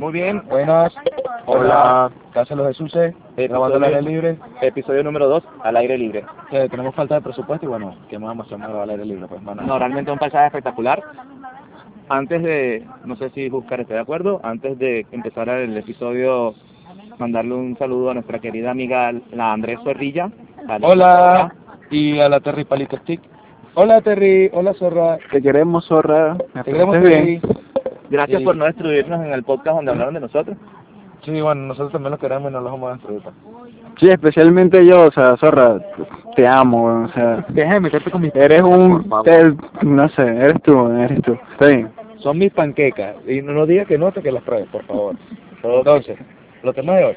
Muy bien, buenas. Hola. Casa los Jesús, grabando al aire libre. Episodio número 2, al aire libre. Eh, tenemos falta de presupuesto y bueno, ¿qué más vamos a hacer al aire libre? Pues, mano. No, realmente un paisaje espectacular. Antes de, no sé si Buscar esté de acuerdo, antes de empezar el episodio, mandarle un saludo a nuestra querida amiga, la Andrés Zorrilla. Hola. Y a la Terry Palito Stick. Hola Terry, hola Zorra. Te queremos, zorra. Te queremos Terry. Gracias Sí. por no destruirnos en el podcast donde hablaron de nosotros. Sí, bueno, nosotros también los queremos y no los vamos a destruir. pues. Sí, especialmente yo, o sea, zorra, te amo, o sea, Deja de meterte con mis... eres un, te- no sé, eres tú, eres tú, está bien. Son mis panquecas. Y no, no digas que no hasta que las pruebes, por favor. Entonces, los temas de hoy.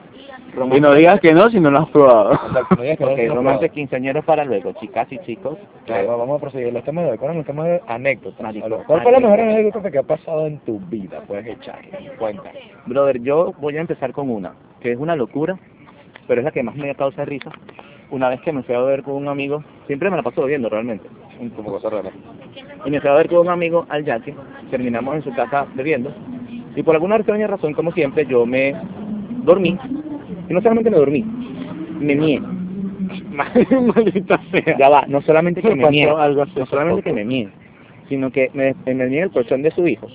Y no digas que no si no lo has probado. Exacto, no digas que no, no romance pruebes. quinceañeros para luego, chicas y chicos. Claro, vamos a proseguir los temas de hoy. ¿Cuál es el tema de anécdotas? ¿Cuál fue la mejor anécdota. que ha pasado en tu vida? Puedes echar cuenta. Brother, yo voy a empezar con una, que es una locura, pero es la que más me causa risa. Una vez que me fui a ver con un amigo, siempre me la paso bebiendo realmente, Como cosa rara. y me fui a ver con un amigo al yaque, terminamos en su casa bebiendo, y por alguna extraña razón, como siempre, yo me dormí, y no solamente me dormí, me mié. Maldita sea. Ya va, no solamente que Me mié, no solamente que me mié, sino que me, me mié el colchón de su hijo.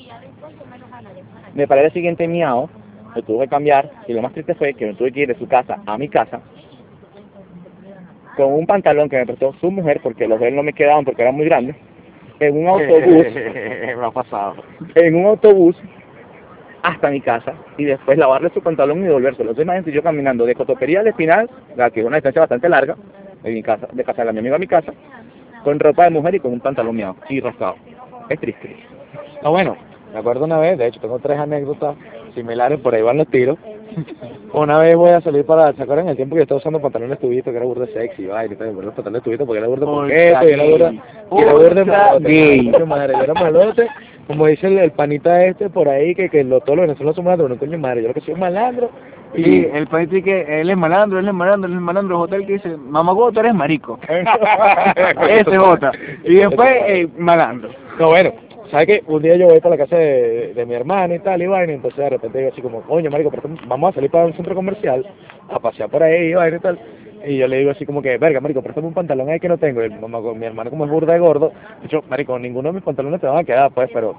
Me paré el siguiente miau, me tuve que cambiar, y lo más triste fue que me tuve que ir de su casa a mi casa, con un pantalón que me prestó su mujer, porque los de él no me quedaban porque eran muy grandes, en un autobús, me ha pasado. en un autobús, hasta mi casa, y después lavarle su pantalón y devolvérselo. Entonces imagínate yo caminando de Cotopería al Espinal, la que es una distancia bastante larga, de mi casa, de casa de mi amigo a mi casa, con ropa de mujer y con un pantalón miau, y rascado. Es triste. Ah, bueno, me acuerdo una vez, de hecho tengo tres anécdotas similares, por ahí van los tiros. Una vez voy a salir para, ¿se acuerdan el tiempo que yo estaba usando pantalones tubitos, que era burda sexy, y tal, los pantalones tubitos porque era burda poqueto, y era burda, y era burda malote, yo era malote, como dice el, el panita este por ahí, que, que lo, todos los venezolanos son malandros, no coño madre, yo lo que soy un malandro, y Sí, el país dice que él es malandro, él es malandro, él es malandro, hotel que dice, mamagüey, tú eres marico. Ese es Jota. Y después, eh, malandro. No, bueno, ¿sabes qué? Un día yo voy para la casa de, de mi hermana y tal, y vaina, y entonces de repente digo así como, coño, marico, pero vamos a salir para un centro comercial, a pasear por ahí y vaina y tal. Y yo le digo así como que, verga, marico, préstame un pantalón ahí que no tengo. Y mi, hermano como es burda de gordo, de hecho, marico, ninguno de mis pantalones te van a quedar, pues, pero...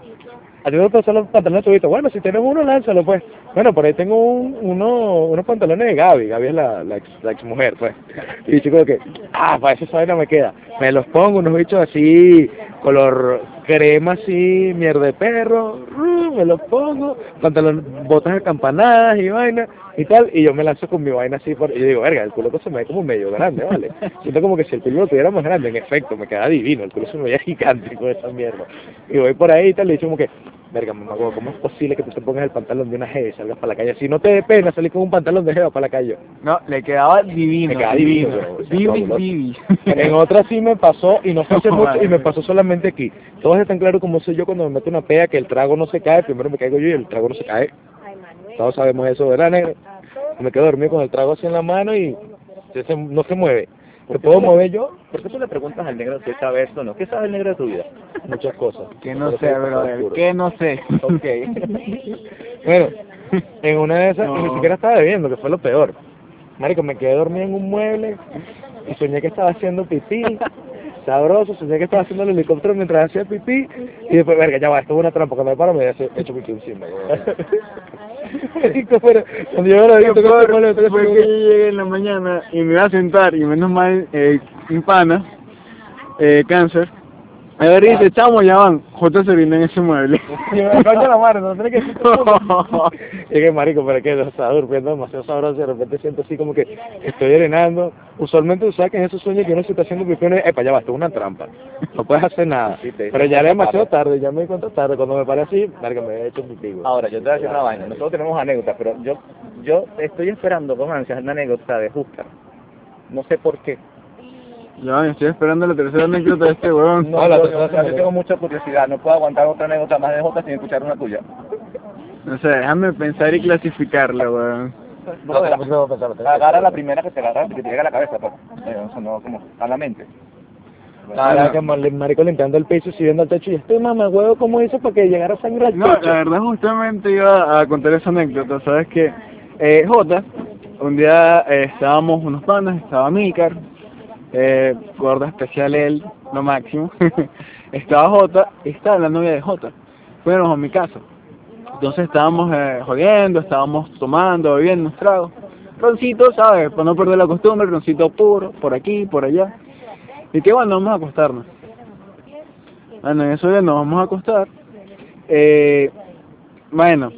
A ti no te los pantalones tubitos. Bueno, si tienes uno, lánzalo, pues. Bueno, por ahí tengo un, uno, unos pantalones de Gaby. Gaby es la, ex, la ex mujer, pues. Y chico que, ah, para eso esa vaina me queda. Me los pongo, unos bichos así, color crema así, mierda de perro, ru, me los pongo, pantalón, botas acampanadas y vaina y tal, y yo me lanzo con mi vaina así por, y yo digo, verga, el culo que se me ve como medio grande, ¿vale? Siento como que si el culo lo tuviera más grande, en efecto, me queda divino, el culo se me veía gigante con esa mierda. Y voy por ahí y tal, y digo como que, verga, mamá, ¿cómo es posible que tú te pongas el pantalón de una jeva y salgas para la calle? Si no te dé pena salir con un pantalón de jeva para la calle. No, le quedaba divino. Me quedaba divino, bro, o sea, Divi, fabuloso. divi. En otra sí me pasó, y no fue hace mucho, y me pasó solamente aquí. Todos están claros como soy yo cuando me meto una pea, que el trago no se cae, primero me caigo yo y el trago no se cae. Todos sabemos eso, ¿verdad, negro? Me quedo dormido con el trago así en la mano y se- no se mueve. ¿Te puedo mover yo? ¿Por qué tú le preguntas al negro si sabe esto o no? ¿Qué sabe el negro de tu vida? Muchas cosas. Que no sé, brother, que no sé. Ok. Bueno, en una de esas, y ni No. siquiera estaba bebiendo, que fue lo peor. Marico, me quedé dormido en un mueble y soñé que estaba haciendo pipí. Sabroso, soñé que estaba haciendo el helicóptero mientras hacía pipí. Y después, verga, ya va, esto es una trampa. Cuando me paro, me había hecho pipí encima. Pero cuando yo lo vi, fue que llegué en la mañana y me iba a sentar y menos mal, eh, mi pana, eh, cáncer, a ver, dice, chamo, ya van, J se orinó en ese mueble. Y me coño la madre, no tiene que decir Y que marico, pero es que estaba durmiendo demasiado sabroso y de repente siento así como que estoy orinando. Usualmente tú sabes que en esos sueños que uno se está haciendo pipí, uno epa, ya va, esto es una trampa. No puedes hacer nada. Sí, te- Pero ya era demasiado tarde, ya me di cuenta tarde. Cuando me paré así, marico, me había hecho pipí. güey. Ahora, yo te voy a decir una vaina. Nosotros tenemos anécdotas, pero yo yo estoy esperando con ansias una anécdota de Husker. No sé por qué. Ya estoy esperando la tercera anécdota de este huevón. No, la tercera yo- tengo mucha curiosidad. No puedo aguantar otra anécdota más de Jota sin escuchar una tuya. No sé, déjame pensar y clasificarla, weón. No, Brother, no, no, no, no, no, no. agarra la primera que te agarra, que te llega a la cabeza, pues. Eh, o sea, no, como a la mente. Ahora que el marico limpiando el piso subiendo al techo y este mamá huevo, ¿cómo hizo para que llegara sangre al No, techo? la verdad justamente iba a contar esa anécdota, sabes que eh, Jota, un día eh, estábamos unos panas, estaba Mícar, eh, gorda especial él, lo máximo, estaba Jota estaba la novia de Jota, fuimos a mi casa, entonces estábamos eh, jodiendo, estábamos tomando, bebiendo unos tragos, roncito, ¿sabes? Para no perder la costumbre, roncito puro, por aquí, por allá, y que bueno, vamos a acostarnos. Bueno, en eso ya nos vamos a acostar. Eh, bueno,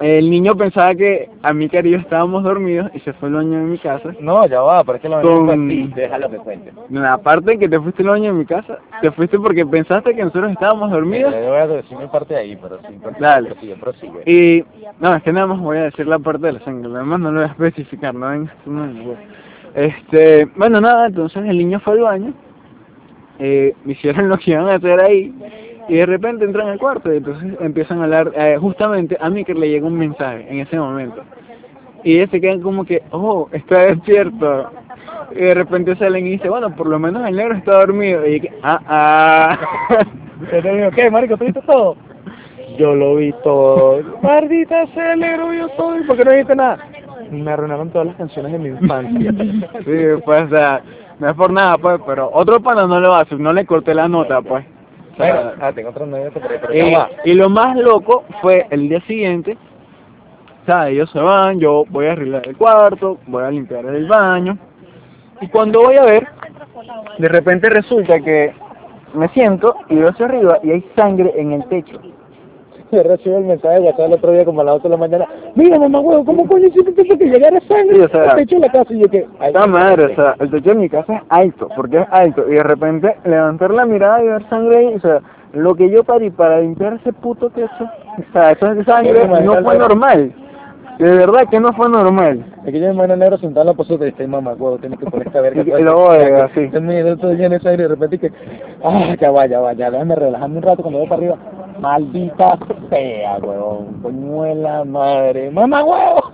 el niño pensaba que a mi y yo estábamos dormidos y se fue al baño de mi casa. No, ya va, pero es que Con- venganza fue a ti. Déjalo que cuente. La parte en que te fuiste al baño de mi casa, te fuiste porque pensaste que nosotros estábamos dormidos. Yo voy a decir mi parte de ahí, pero sí, Dale. prosigue, prosigue. Y no, es que nada más voy a decir la parte de la sangre, lo demás no lo voy a especificar, no vengas no. Este, bueno, nada, entonces el niño fue al baño, eh, me hicieron lo que iban a hacer ahí, y de repente entran al cuarto, y entonces empiezan a hablar, eh, justamente a mí que le llega un mensaje en ese momento, y ellos se quedan como que, oh, está despierto, y de repente salen y dicen, bueno, por lo menos el negro está dormido, y que, ah, ah, digo, ¿qué, marico? ¿Tú viste todo? Yo lo vi todo. Maldita sea, el negro vio todo. ¿Y por qué no viste nada? Me arruinaron todas las canciones de mi infancia. Sí, pues, o sea, no es por nada, pues, pero otro pana no lo hace, no le corté la nota, pues. Sea, ah, tengo otra anécdota por ahí, pero y, va. y lo más loco fue el día siguiente, o sea, ellos se van, yo voy a arreglar el cuarto, voy a limpiar el baño, y cuando voy a ver, de repente resulta que me siento y veo hacia arriba y hay sangre en el techo. Yo recibo el mensaje de WhatsApp el otro día como a las 8 de la mañana. Mira, mamá, huevo, ¿cómo coño hiciste eso que llegara sangre Sí, o sea, al techo de la casa? Y yo que... ay, Esta madre, o sea, el techo de mi casa es alto, porque es alto, y de repente levantar la mirada y ver sangre ahí, o sea, lo que yo parí para limpiar ese puto techo, o sea, esa sangre no fue normal, de verdad que no fue normal. Es que yo me imagino a negro sentado en la poseta y este mamá, huevo, tienes que poner esta verga. Y- lo oiga, así. Entonces me lleno de sangre y de repente que... Ah, ya va, ya va, ya, déjame relajarme un rato cuando voy para arriba. Maldita sea, huevón, coñuela madre. Mamá, huevo.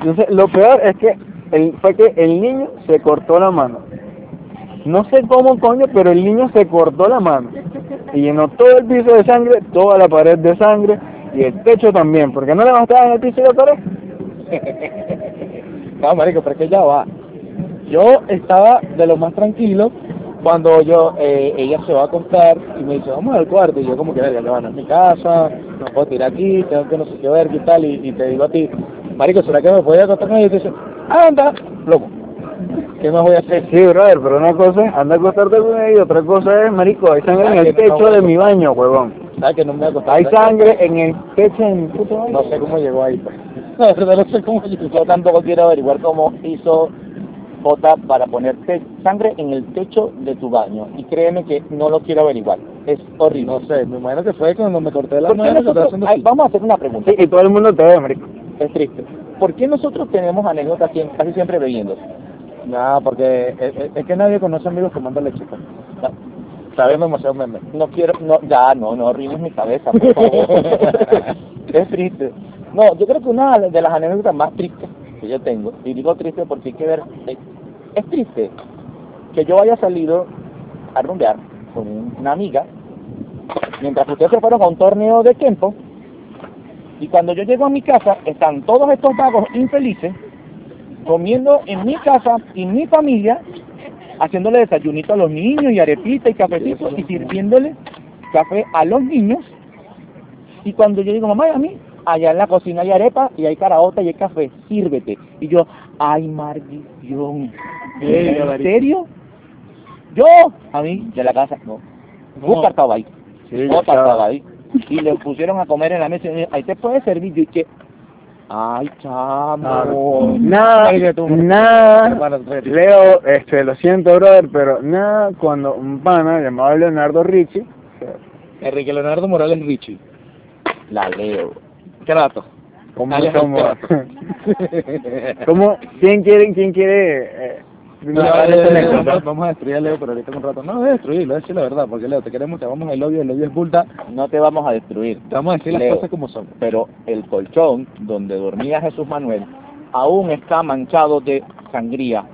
Entonces, lo peor es que el, fue que el niño se cortó la mano. No sé cómo coño, pero el niño se cortó la mano. Y llenó todo el piso de sangre, toda la pared de sangre y el techo también, porque no le bastaba en el piso y la. No, marico, pero es que ya va. Yo estaba de lo más tranquilo cuando yo, eh, ella se va a acostar y me dice, vamos al cuarto. Y yo como que, verga, ya van a mi casa, no puedo tirar aquí, tengo que no sé qué ver, qué tal. Y, y te digo a ti, marico, ¿será que me podía acostar con ella? Y te dice, anda, loco. ¿Qué más voy a hacer? Sí, brother, pero una cosa es andar a acostarte con ella y otra cosa es, marico, hay sangre en el techo de mi baño, huevón. ¿Sabes que no me voy a acostar? Hay sangre en el techo de mi puto baño. No sé cómo llegó ahí. pues. No, no sé cómo llegó. Yo tampoco quiero averiguar cómo hizo J para poner sangre en el techo de tu baño. Y créeme que no lo quiero averiguar. Es horrible. No sé, me imagino que fue cuando me corté la ¿Por qué mano. que nosotros- ay, vamos a hacer una pregunta. Sí, y todo el mundo te ve, marico. Es triste. ¿Por qué nosotros tenemos anécdotas casi siempre bebiendo? Nada, porque es, es- es que nadie conoce amigos tomando leche. pues. Sabiendo demasiado meme. No quiero, no, ya, no, no arruines mi cabeza, por favor. es triste. No, yo creo que una de las anécdotas más tristes que yo tengo, y digo triste porque hay que ver, es, triste que yo haya salido a rumbear con una amiga, mientras ustedes se fueron a un torneo de tiempo, y cuando yo llego a mi casa, están todos estos vagos infelices, comiendo en mi casa y mi familia, haciéndole desayunito a los niños y arepita y cafecito y sirviéndole café a los niños. Y cuando yo digo, mamá, ¿y a mí? Allá en la cocina hay arepa y hay caraota y hay café, sírvete. Y yo, ay, maldición. ¿En serio? Yo, a mí, de la casa, no. Busca estaba ahí. Chao. estaba ahí. Y le pusieron a comer en la mesa y me dijo, ahí te puede servir. Yo dije, ay, chamo. Nada, tú- nada, espérate. Leo, este, lo siento, brother, pero nada, cuando un pana llamado Leonardo Ricci, Enrique Leonardo Morales Richie. La leo. Alias como, el como, ¿quién quiere, quién quiere, eh, No, Leo, anécdota? vamos- a destruir a Leo, pero ahorita en un rato. No, destruirlo, es decir la verdad, porque Leo, te queremos, te vamos el odio, el odio es bulta. No te vamos a destruir. Te vamos a decir las Leo. cosas como son. pero el colchón donde dormía Jesús Manuel aún está manchado de sangría.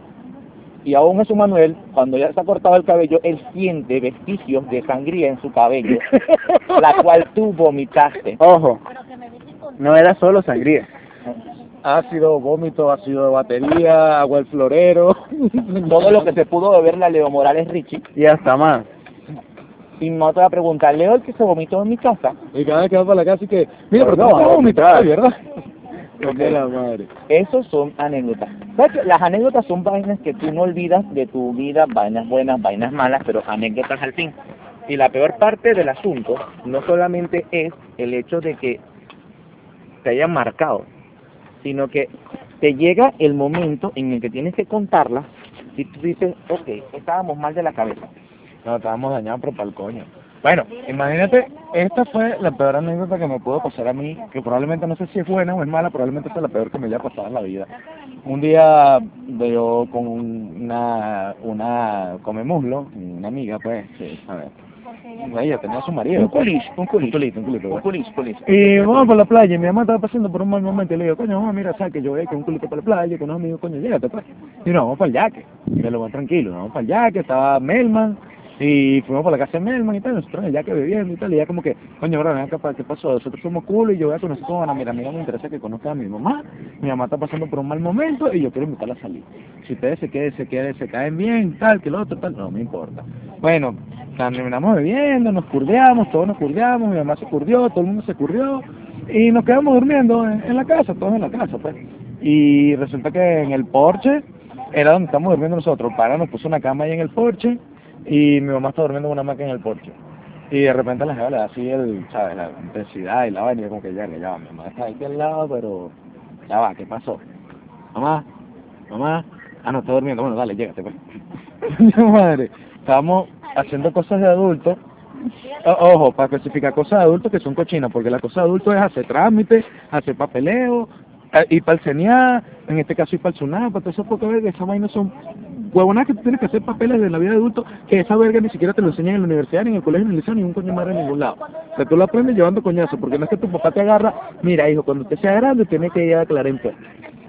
Y aún eso Manuel, cuando ya se ha cortado el cabello, él siente vestigios de sangría en su cabello, la cual tú vomitaste. Ojo, no era solo sangría. Ácido, vómito, ácido de batería, agua del florero. Todo lo que se pudo beber la Leo Morales Richie. Y hasta más. Y me otra pregunta, Leo el que se vomitó en mi casa. Y cada vez que va para la casa y que, mira, pero No, a no, vomitar, no. ¿verdad? De la madre. Esos son anécdotas. ¿Sabes que Las anécdotas son vainas que tú no olvidas de tu vida, vainas buenas, vainas malas, pero anécdotas al fin. Y la peor parte del asunto no solamente es el hecho de que te hayan marcado, sino que te llega el momento en el que tienes que contarlas y tú dices, ok, estábamos mal de la cabeza. No, estábamos dañados, pero para el coño. Bueno, imagínate, esta fue la peor anécdota que me pudo pasar a mí, que probablemente no sé si es buena o es mala, probablemente es la peor que me haya pasado en la vida. Un día yo con una, una come muslo, una amiga, pues, sí, a ver, ella tenía a su marido. Un culis, un culis. Un culito, un culito. Un culis, culis. Y vamos por la playa, y mi mamá estaba pasando por un mal momento, y le digo, coño, mamá, mira, sabes que yo voy con un culito para la playa, con unos amigos, coño, llégate, pues. Y nos vamos para el yaque, y me lo van tranquilo, vamos para el yaque, estaba Melman, y fuimos por la casa de Melman y tal, nosotros en el yaque bebiendo y tal, y ya como que, coño, bro, acá, ¿qué pasó? Nosotros somos culo, y yo voy a conocer con Ana, mira, amiga, me interesa que conozca a mi mamá, mi mamá está pasando por un mal momento, y yo quiero invitarla a salir. Si ustedes se queden, se queden, se caen bien, tal, que lo otro, tal, no me importa. Bueno, terminamos bebiendo, nos curdeamos, todos nos curdeamos, mi mamá se curdió, todo el mundo se curdió, y nos quedamos durmiendo en, en la casa, todos en la casa, pues. Y resulta que en el porche era donde estamos durmiendo nosotros. Para nos puso una cama ahí en el porche y mi mamá está durmiendo en una hamaca en el porche. Y de repente la jeva le da así el, ¿sabes? La intensidad y la vaina como que ya, ya va, mi mamá está aquí al lado, pero ya va, ¿qué pasó? Mamá, mamá, ah, no, está durmiendo, bueno, dale, llégate, pues. Madre, estábamos haciendo cosas de adultos Ojo, para especificar cosas de adultos que son cochinas, porque la cosa de adultos es hacer trámites, hacer papeleo, eh, ir para el CENIA, en este caso ir para el SUNAP, para todo eso, porque ver, esas vainas son huevonadas que tú tienes que hacer papeles de la vida de adulto, que esa verga ni siquiera te lo enseñan en la universidad, ni en el colegio, ni en el liceo, ni un coño madre en ningún lado. O sea, tú lo aprendes llevando coñazo, porque no es que tu papá te agarra, mira hijo, cuando usted sea grande tiene que ir a declarar impuestos.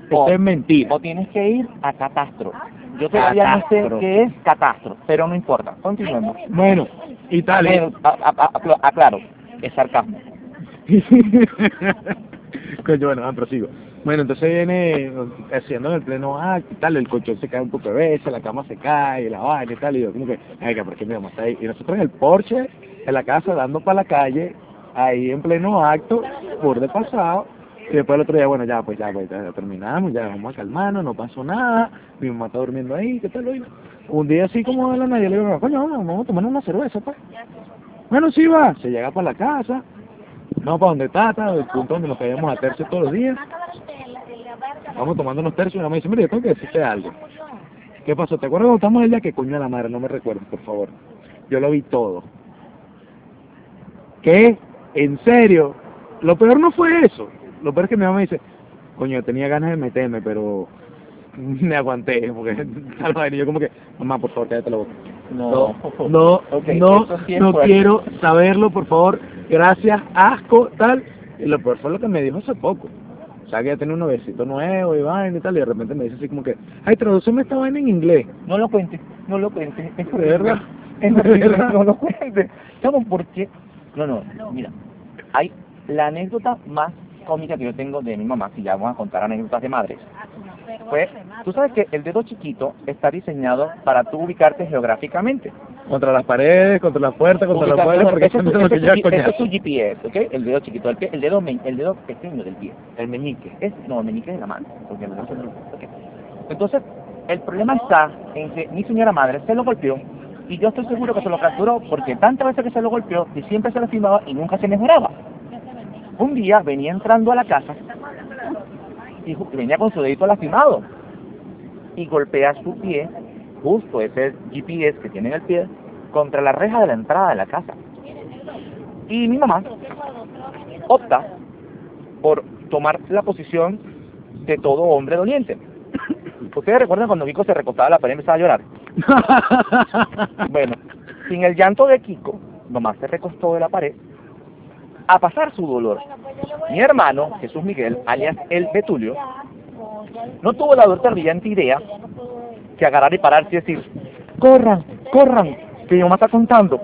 Esto O- es mentira. O tienes que ir a catastro. Yo todavía no sé qué es catastro, pero no importa. Continuemos. Bueno, y tal. y- Pero, a- a- a- aclo- aclaro, es sarcasmo. Coño, bueno, ah, prosigo. Bueno, entonces viene haciendo en el pleno acto y tal, el colchón se cae un poco de veces, la cama se cae, la vaina y tal, y yo como que, ay, por qué mi mamá está ahí. Y nosotros en el porche, en la casa, dando para la calle, ahí en pleno acto, por de pasado, y después el otro día, bueno, ya, pues ya, pues ya terminamos, ya vamos a calmarnos, no pasó nada, mi mamá está durmiendo ahí, ¿qué tal? Un día así como de la nada, yo le digo, coño, vamos, a tomar una cerveza, pues. Bueno, sí va, se llega para la casa, no para donde Tata, el punto donde nos caíamos a tercio todos los días, vamos tomando unos tercios y mi mamá dice, mira, yo tengo que decirte algo. ¿Qué pasó? ¿Te acuerdas cuando estamos allá? Que coño de la madre, no me recuerdo, por favor. Yo lo vi todo. ¿Qué? ¿En serio? Lo peor no fue eso. Lo peor es que mi mamá dice, coño, tenía ganas de meterme, pero me aguanté, porque tal yo como que, mamá, por favor, cállate la boca. No, no, no, eso sí es no quiero saberlo, por favor. Gracias, asco, tal. Y lo peor fue lo que me dijo hace poco. O sea, que ella tenía un novecito nuevo y vaina y tal, y de repente me dice así como que, ay, tradúceme esta vaina en inglés. No lo cuentes, no lo cuentes. Es ¿De verdad? Es ¿De verdad? no lo cuentes. ¿Sabes por qué? No, no, mira. Hay la anécdota más cómica que yo tengo de mi mamá, si ya vamos a contar anécdotas de madres. Fue, tú sabes que el dedo chiquito está diseñado para tú ubicarte geográficamente. Contra las paredes, contra las puertas, contra las puertas, porque eso es lo tu GPS, ¿ok? El dedo chiquito del pie, el dedo, me- el dedo pequeño del pie, el meñique. Es, no, el meñique es de la mano, porque el. Entonces, el problema está en que mi señora madre se lo golpeó y yo estoy seguro que se lo capturó porque tantas veces que se lo golpeó y siempre se lastimaba y nunca se mejoraba. Un día venía entrando a la casa y venía con su dedito lastimado y golpea su pie, justo ese GPS que tiene en el pie, contra la reja de la entrada de la casa. Y mi mamá opta por tomar la posición de todo hombre doliente. ¿Ustedes recuerdan cuando Kiko se recostaba la pared y empezaba a llorar? Bueno, sin el llanto de Kiko, mamá se recostó de la pared a pasar su dolor. Mi hermano, Jesús Miguel, alias el Betulio, no tuvo la brillante idea que agarrar y pararse y decir, corran, corran, que mi mamá está contando.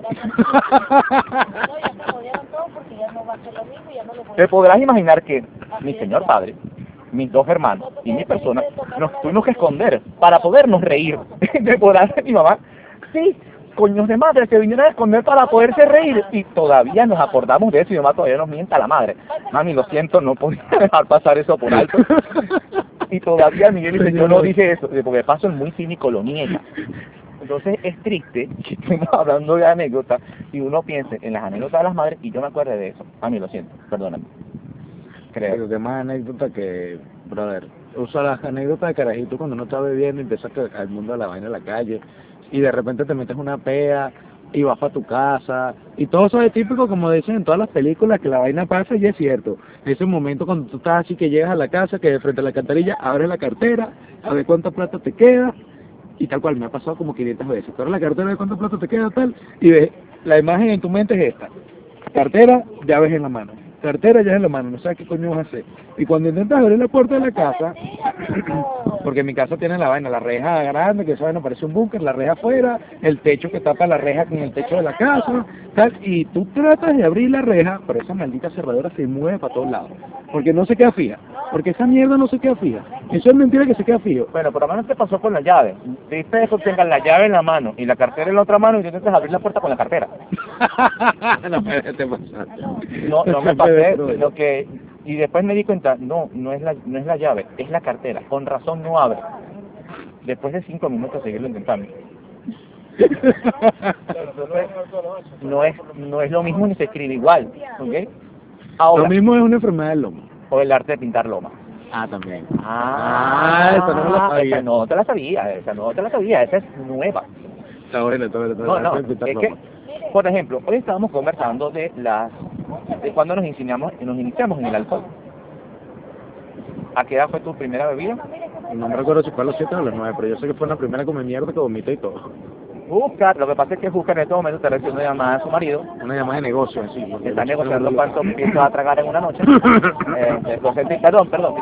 Te podrás imaginar que mi señor padre, mis dos hermanos y mi persona nos tuvimos que esconder para podernos reír. Te podrás mi mamá, sí, coños de madre, se vinieron a esconder para poderse reír y todavía nos acordamos de eso y mi mamá todavía nos mienta a la madre. Mami, lo siento, no podía dejar pasar eso por alto. Y todavía Miguel dice, yo no dije eso, porque de paso es muy cínico, lo niega. Entonces es triste que estemos hablando de anécdotas y uno piense en las anécdotas de las madres y yo me acuerde de eso. A mí lo siento, perdóname. Pero Creo. que más anécdota que, brother, usa las anécdotas de carajito cuando uno está bebiendo y empieza a al mundo de la vaina en la calle y de repente te metes una pea y vas para tu casa y todo eso es típico como dicen en todas las películas que la vaina pasa y es cierto. Ese momento cuando tú estás así que llegas a la casa, que de frente a la alcantarilla abres la cartera, a ver cuánta plata te queda y tal cual, me ha pasado como 500 veces. Tú abres la cartera, de cuánta plata te queda tal y ves, la imagen en tu mente es esta. Cartera, llaves en la mano. Cartera, llaves en la mano. No sabes qué coño vas a hacer. Y cuando intentas abrir la puerta de la casa, porque mi casa tiene la vaina, la reja grande, que esa vaina parece un búnker, la reja afuera, el techo que tapa la reja con el techo de la casa, tal, y tú tratas de abrir la reja, pero esa maldita cerradura se mueve para todos lados, porque no se queda fija, porque esa mierda no se queda fija. Eso es mentira que se queda fijo. Bueno, por lo menos te pasó con la llave. Viste eso, tengas la llave en la mano y la cartera en la otra mano y intentas abrir la puerta con la cartera. No, no me pasé, lo que y después me di cuenta, no, no es la, no es la llave, es la cartera. Con razón no abre. Después de cinco minutos seguirlo intentando. Entonces, no es, no es lo mismo ni se escribe igual, ¿ok? Lo Ahora, mismo es una enfermedad del lomo. o el arte de pintar loma. Ah, también. Ah, esa no la sabía. esa no te la sabía, esa no te la sabía, esa es nueva. Está bueno, está bueno. está No, bueno. no, pintar es que, por ejemplo, hoy estábamos conversando de las, de cuando nos iniciamos, nos iniciamos en el alcohol. ¿A qué edad fue tu primera bebida? No me recuerdo si fue a los 7 o a los 9, pero yo sé que fue la primera come mierda que vomité y todo. Buscar, lo que pasa es que Buscar en este momento está recibiendo una llamada a su marido, Una llamada de negocio, porque está negociando cuánto empieza a tragar en una noche. Eh, sentí, perdón, perdón.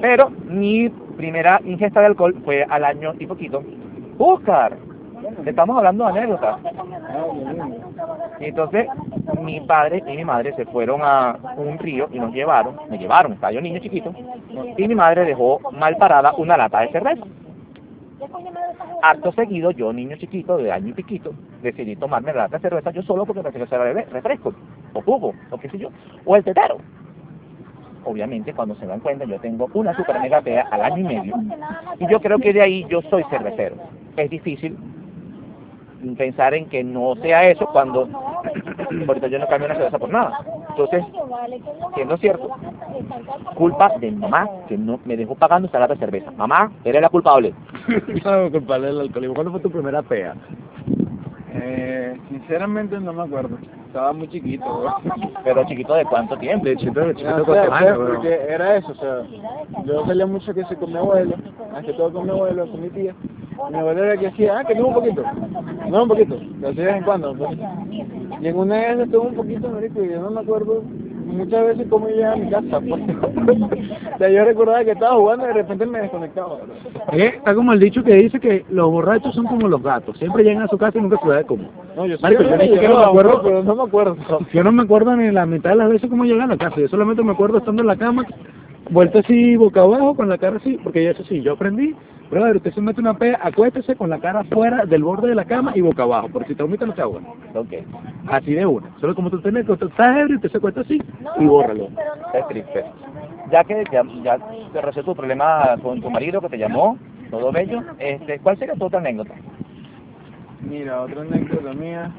Pero mi primera ingesta de alcohol fue al año y poquito. Buscar, estamos hablando de anécdotas. Entonces mi padre y mi madre se fueron a un río y nos llevaron, me llevaron, estaba yo niño chiquito, y mi madre dejó mal parada una lata de cerveza. Acto seguido, yo niño chiquito, de año y piquito, decidí tomarme la lata de cerveza yo solo porque pensé que era refresco, o jugo, o qué sé yo, o el tetero. Obviamente, cuando se dan cuenta, yo tengo una super mega pea al año y medio, y yo creo que de ahí yo soy cervecero. Es difícil pensar en que no sea eso cuando ahorita yo no cambio una cerveza por nada. Entonces, siendo cierto, culpa de mi mamá que no me dejó pagando esa lata de cerveza. Mamá, eres la culpable. No, culpable del alcoholismo. ¿Cuándo fue tu primera pea? Eh, sinceramente no me acuerdo. Estaba muy chiquito, bro. Pero chiquito de cuánto tiempo. De chiquito, de No chiquito, sé, ¿cuántos años, bro? porque era eso, o sea, yo salía mucho que sí con mi abuelo, más que todo con mi abuelo, con mi tía. Mi abuelo era que decía, ah, que no un poquito, no un poquito, lo hacía de vez en cuando. pues. Y en una vez estuve un poquito, marico, y yo no me acuerdo muchas veces cómo yo llegaba a mi casa, pues. o sea, yo recordaba que estaba jugando y de repente me desconectaba. Eh, Está como el dicho que dice que los borrachos son como los gatos. Siempre llegan a su casa y nunca se sabe cómo. No, yo Marico, yo ni me acuerdo. pero no me acuerdo. Yo no me acuerdo ni la mitad de las veces cómo llegué a la casa. Yo solamente me acuerdo estando en la cama, vuelta así boca abajo, con la cara así, porque eso sí, yo aprendí. Brother, usted se mete una pea, acuéstese con la cara fuera del borde de la cama y boca abajo, porque si te vomita no te agua. Ok, Así de una. Solo como tú tenés que usted está ebrio, usted se acuesta así y bórralo. es triste. Ya que ya, ya te resuelto tu problema con tu marido que te llamó, todo bello, este, ¿cuál sería tu otra anécdota? Mira, otra anécdota mía.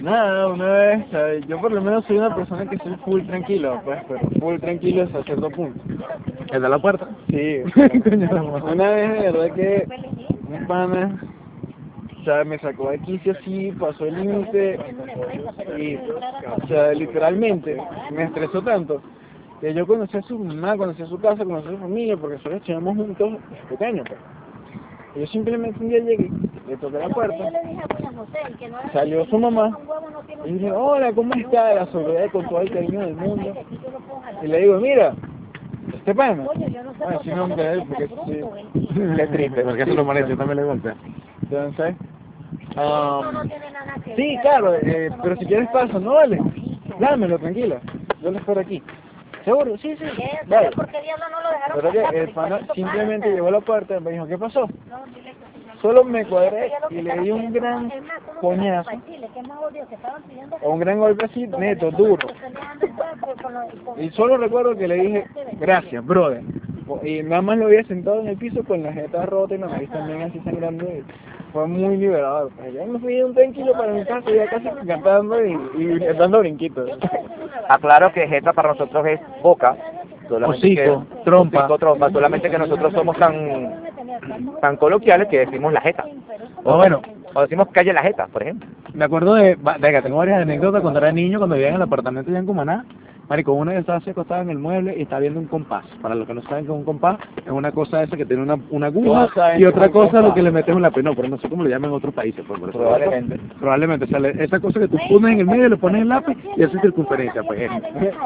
Nada, una vez, yo por lo menos soy una persona que soy full tranquilo, pues, pero full tranquilo hasta cierto punto. ¿El de la puerta? Sí, una vez de verdad que un pana, o sea, me sacó de quicio así, pasó el límite y, o sea, literalmente me estresó tanto que yo conocí a su mamá, conocí a su casa, conocí a su familia, porque nosotros estudiamos juntos pequeños, pues. Yo simplemente un día llegué, le toqué la puerta, salió su mamá y dije, hola, ¿cómo está? La saludé con todo el cariño del mundo. Y le digo, mira, Este pana. Oye, yo no porque sí. Qué triste. Porque eso lo molesta, yo también le golpea. Entonces, Eso no um, tiene nada que sí, claro, eh, pero si quieres pasa, no vale. Dámelo, tranquila. Yo lo espero aquí. ¿Seguro? Sí, sí. Vale. ¿Sabes por qué no lo dejaron Pero pasar? que el pana simplemente pasa. llegó a la puerta y me dijo, ¿qué pasó? No, dile que. Solo me cuadré y le di un gran es más, ¿cómo se coñazo, pidiendo un gran golpe así, neto, duro. Y solo recuerdo que le dije, gracias, brother. Y nada más lo había sentado en el piso con la jeta rota y la nariz también así sangrando. Y fue muy liberador. Pues ya me fui un tranquilo para mi casa, ya casi cantando y, y dando brinquitos. Aclaro que jeta para nosotros es boca. solamente que- trompa. trompa. Solamente que nosotros somos tan, tan coloquiales que decimos la jeta. O bueno, O decimos calle la jeta, por ejemplo. me acuerdo de, venga, tengo varias anécdotas cuando era niño, cuando vivía en el apartamento allá en Cumaná. Marico, una vez estaba así acostado en el mueble y estaba viendo un compás. Para los que no saben que es un compás, es una cosa esa que tiene una, una aguja y que otra es cosa lo que le metes un lápiz. No, pero no sé cómo lo llaman en otros países. Pues, por eso. Probablemente. Probablemente, o sea, le- esa cosa que tú pones en el medio, le pones el lápiz y hace circunferencia. Pues, eh.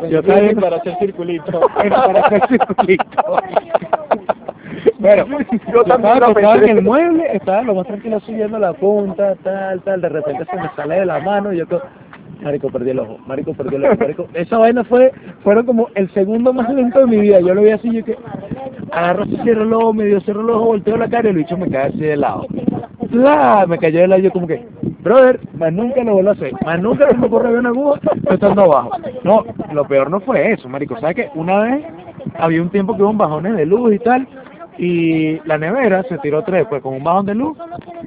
yo viendo para hacer circulito. para hacer circulito. Bueno, yo también lo en el mueble, estaba lo más tranquilo subiendo la punta, tal, tal, de repente se me sale de la mano y yo todo, marico, perdí el ojo, marico, perdí el ojo, marico. Esa vaina fue, fueron como el segundo más lento de mi vida, yo lo vi así, yo que agarro cierro el ojo, medio cierro el ojo, volteo la cara y el bicho me cae así de lado. ¡Pla! Me cayó de lado, yo como que, brother, más nunca lo vuelvo a hacer, más nunca me ocurre ver una estando abajo. No, lo peor no fue eso, marico, ¿sabes qué? Una vez había un tiempo que hubo un bajones de luz y tal, y la nevera se tiró tres, pues con un bajón de luz,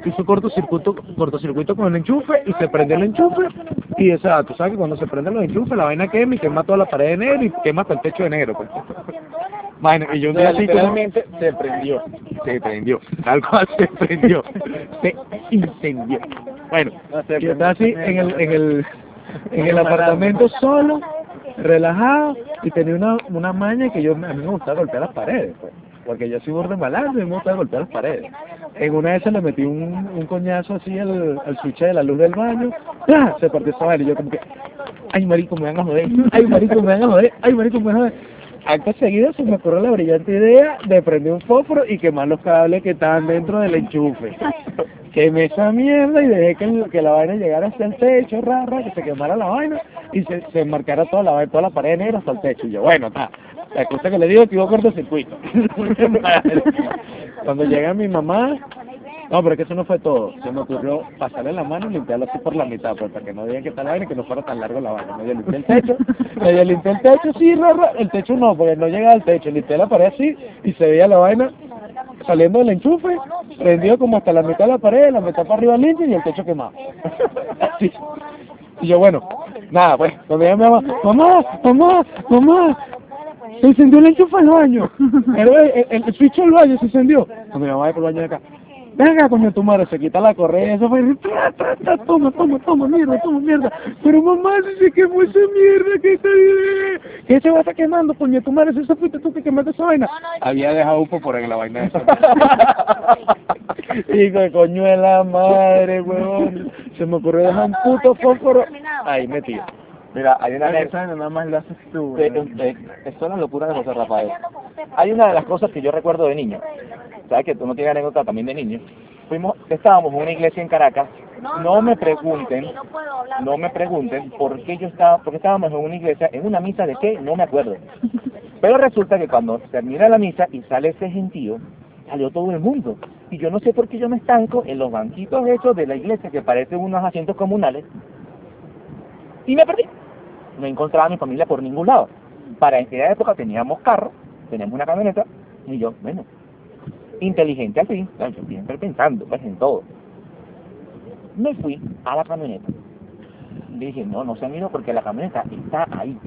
hizo cortocircuito, cortocircuito con el enchufe y se prendió el enchufe y esa, tú sabes que cuando se prenden los enchufes la vaina quema y quema toda la pared de negro y quema hasta el techo de negro, pues. Vaina, y yo un día así como, literalmente se prendió. se prendió, tal cual se prendió, se incendió. Bueno, No yo estaba así en el, en el, en el apartamento solo, relajado, y tenía una, una maña que yo, a mí me gustaba golpear las paredes, pues, porque yo soy borde y me gusta golpear las paredes. En una de esas le metí un, un coñazo así al, al switch de la luz del baño, ¡ah! se partió esa vaina y yo como que, ay marico, me van a joder, ay marico, me van a joder, ay marico, me van a joder. Acto seguido se me ocurrió la brillante idea de prender un fósforo y quemar los cables que estaban dentro del enchufe. Quemé esa mierda y dejé que, que la vaina llegara hacia el techo, rara, que se quemara la vaina y se, se enmarcara toda la, toda la pared negra hasta el techo. Y yo, bueno, está. La cosa que le digo es que iba cortocircuito. Cuando llega mi mamá, no, pero es que eso no fue todo. Se me ocurrió pasarle la mano y limpiarlo así por la mitad, pues, para que no digan que está la vaina y que no fuera tan largo la vaina. Medio limpié el techo, medio limpié el techo, sí, rara. El techo no, porque no llegaba al techo. Limpié la pared así y se veía la vaina saliendo del enchufe, prendido como hasta la mitad de la pared, la mitad para arriba limpia y el techo quemado. Así. Y yo, bueno, nada, pues, cuando ella me llama, mamá, mamá, mamá, se incendió el enchufe del baño. El, el, el, el switch del baño se incendió. Cuando mi mamá va por el baño de acá, venga, coño, tu madre, se quita la correa, eso fue, tra, tra, tra, toma, toma, toma, mierda, toma, mierda. Pero mamá, si se quemó esa mierda, que está que se va a estar quemando, coño, tu madre, si eso fuiste tú que quemaste esa vaina. Había dejado un por en la vaina esa. Hijo de coño de la madre, weón. Se me ocurrió dejar un puto fósforo ahí metido. Mira, hay una vaina nada más lo haces tú. Eh, ¿no? eh, es una locura de José Rafael. Hay una de las cosas que yo recuerdo de niño. ¿Sabes que tú no tienes anécdota también de niño? Fuimos, estábamos en una iglesia en Caracas. No me pregunten, no me pregunten por qué yo estaba, porque estábamos en una iglesia, en una misa de qué, no me acuerdo. Pero resulta que cuando termina la misa y sale ese gentío, salió todo el mundo. Y yo no sé por qué yo me estanco en los banquitos hechos de la iglesia que parecen unos asientos comunales. Y me perdí. No encontraba a mi familia por ningún lado. Para aquella época teníamos carro, teníamos una camioneta, y yo, bueno, inteligente al fin, yo siempre pensando pues, en todo. Me fui a la camioneta. Dije, no, no se miró porque la camioneta está ahí.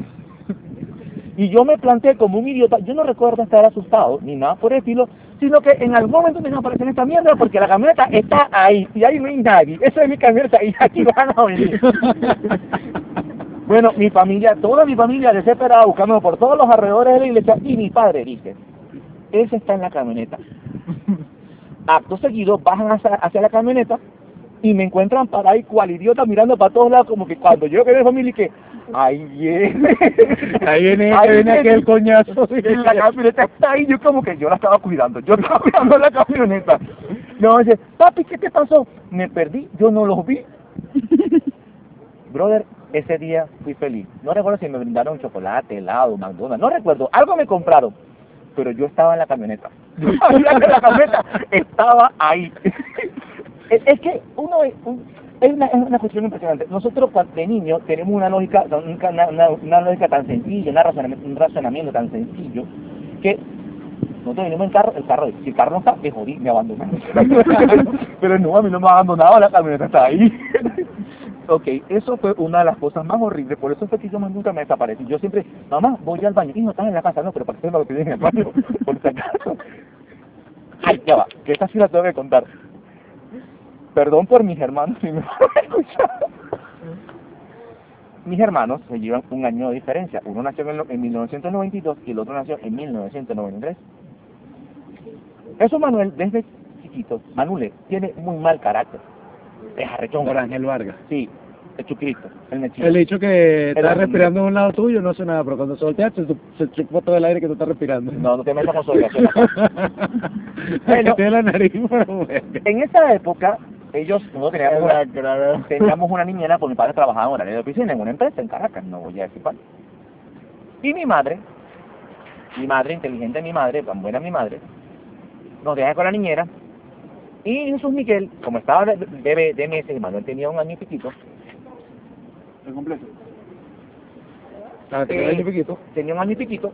Y yo me planteé como un idiota, yo no recuerdo estar asustado ni nada por el estilo, sino que en algún momento me aparecer esta mierda porque la camioneta está ahí y ahí no hay nadie. Esa es mi camioneta y aquí van a venir. Bueno, mi familia, toda mi familia desesperada buscando por todos los alrededores de la iglesia y mi padre dice, ese está en la camioneta. Acto seguido bajan hacia, hacia la camioneta y me encuentran para ahí cual idiota mirando para todos lados como que cuando yo que mi familia y que ahí viene. Ahí viene, Ahí viene. aquel coñazo. Y la camioneta está ahí, yo como que yo la estaba cuidando, yo estaba cuidando la camioneta. No, dice, papi, ¿qué te pasó? Me perdí, yo no los vi. Brother, ese día fui feliz. No recuerdo si me brindaron chocolate, helado, McDonald's, no recuerdo, algo me compraron, pero yo estaba en la camioneta. La camioneta estaba ahí. es, es que uno es, es una, es una cuestión impresionante. Nosotros de niños tenemos una lógica, una, una, una lógica tan sencilla, una razonamiento, un razonamiento tan sencillo que nosotros venimos en carro, el carro, si el carro no está, me jodí, me abandonaron. Pero no, a mí no me ha abandonado, la camioneta está ahí. Ok, eso fue una de las cosas más horribles, por eso fue que yo nunca me desaparecí. Yo siempre, mamá, voy al baño, y no están en la casa, no, pero para qué lo piden en el baño, por si acaso. Ay, ya va, que esta sí la tengo que contar. Perdón por mis hermanos si me van a escuchar. Mis hermanos se llevan un año de diferencia. Uno nació en, en 1992 y el otro nació en 1993. Eso Manuel, desde chiquito, Manuel tiene muy mal carácter. Es arrechón. Por Ángel Vargas. Sí, el chucristo, el mechito. El dicho que estás respirando en un lado tuyo no hace nada, pero cuando solteas se, se chupó todo el aire que tú estás respirando. No, no te metas con soledad. Bueno. tiene la nariz, pero bueno. En esa época, ellos, nosotros teníamos una, teníamos una niñera, porque mi padre trabajaba en horario de oficina en una empresa en Caracas, no voy a decir cuál. Y mi madre, mi madre, inteligente mi madre, tan buena mi madre, nos deja con la niñera. Y Jesús Miguel, como estaba de, de, de meses y Manuel tenía un año y piquito, ¿El completo? Ah, te queda Eh, ahí piquito. tenía un año y piquito,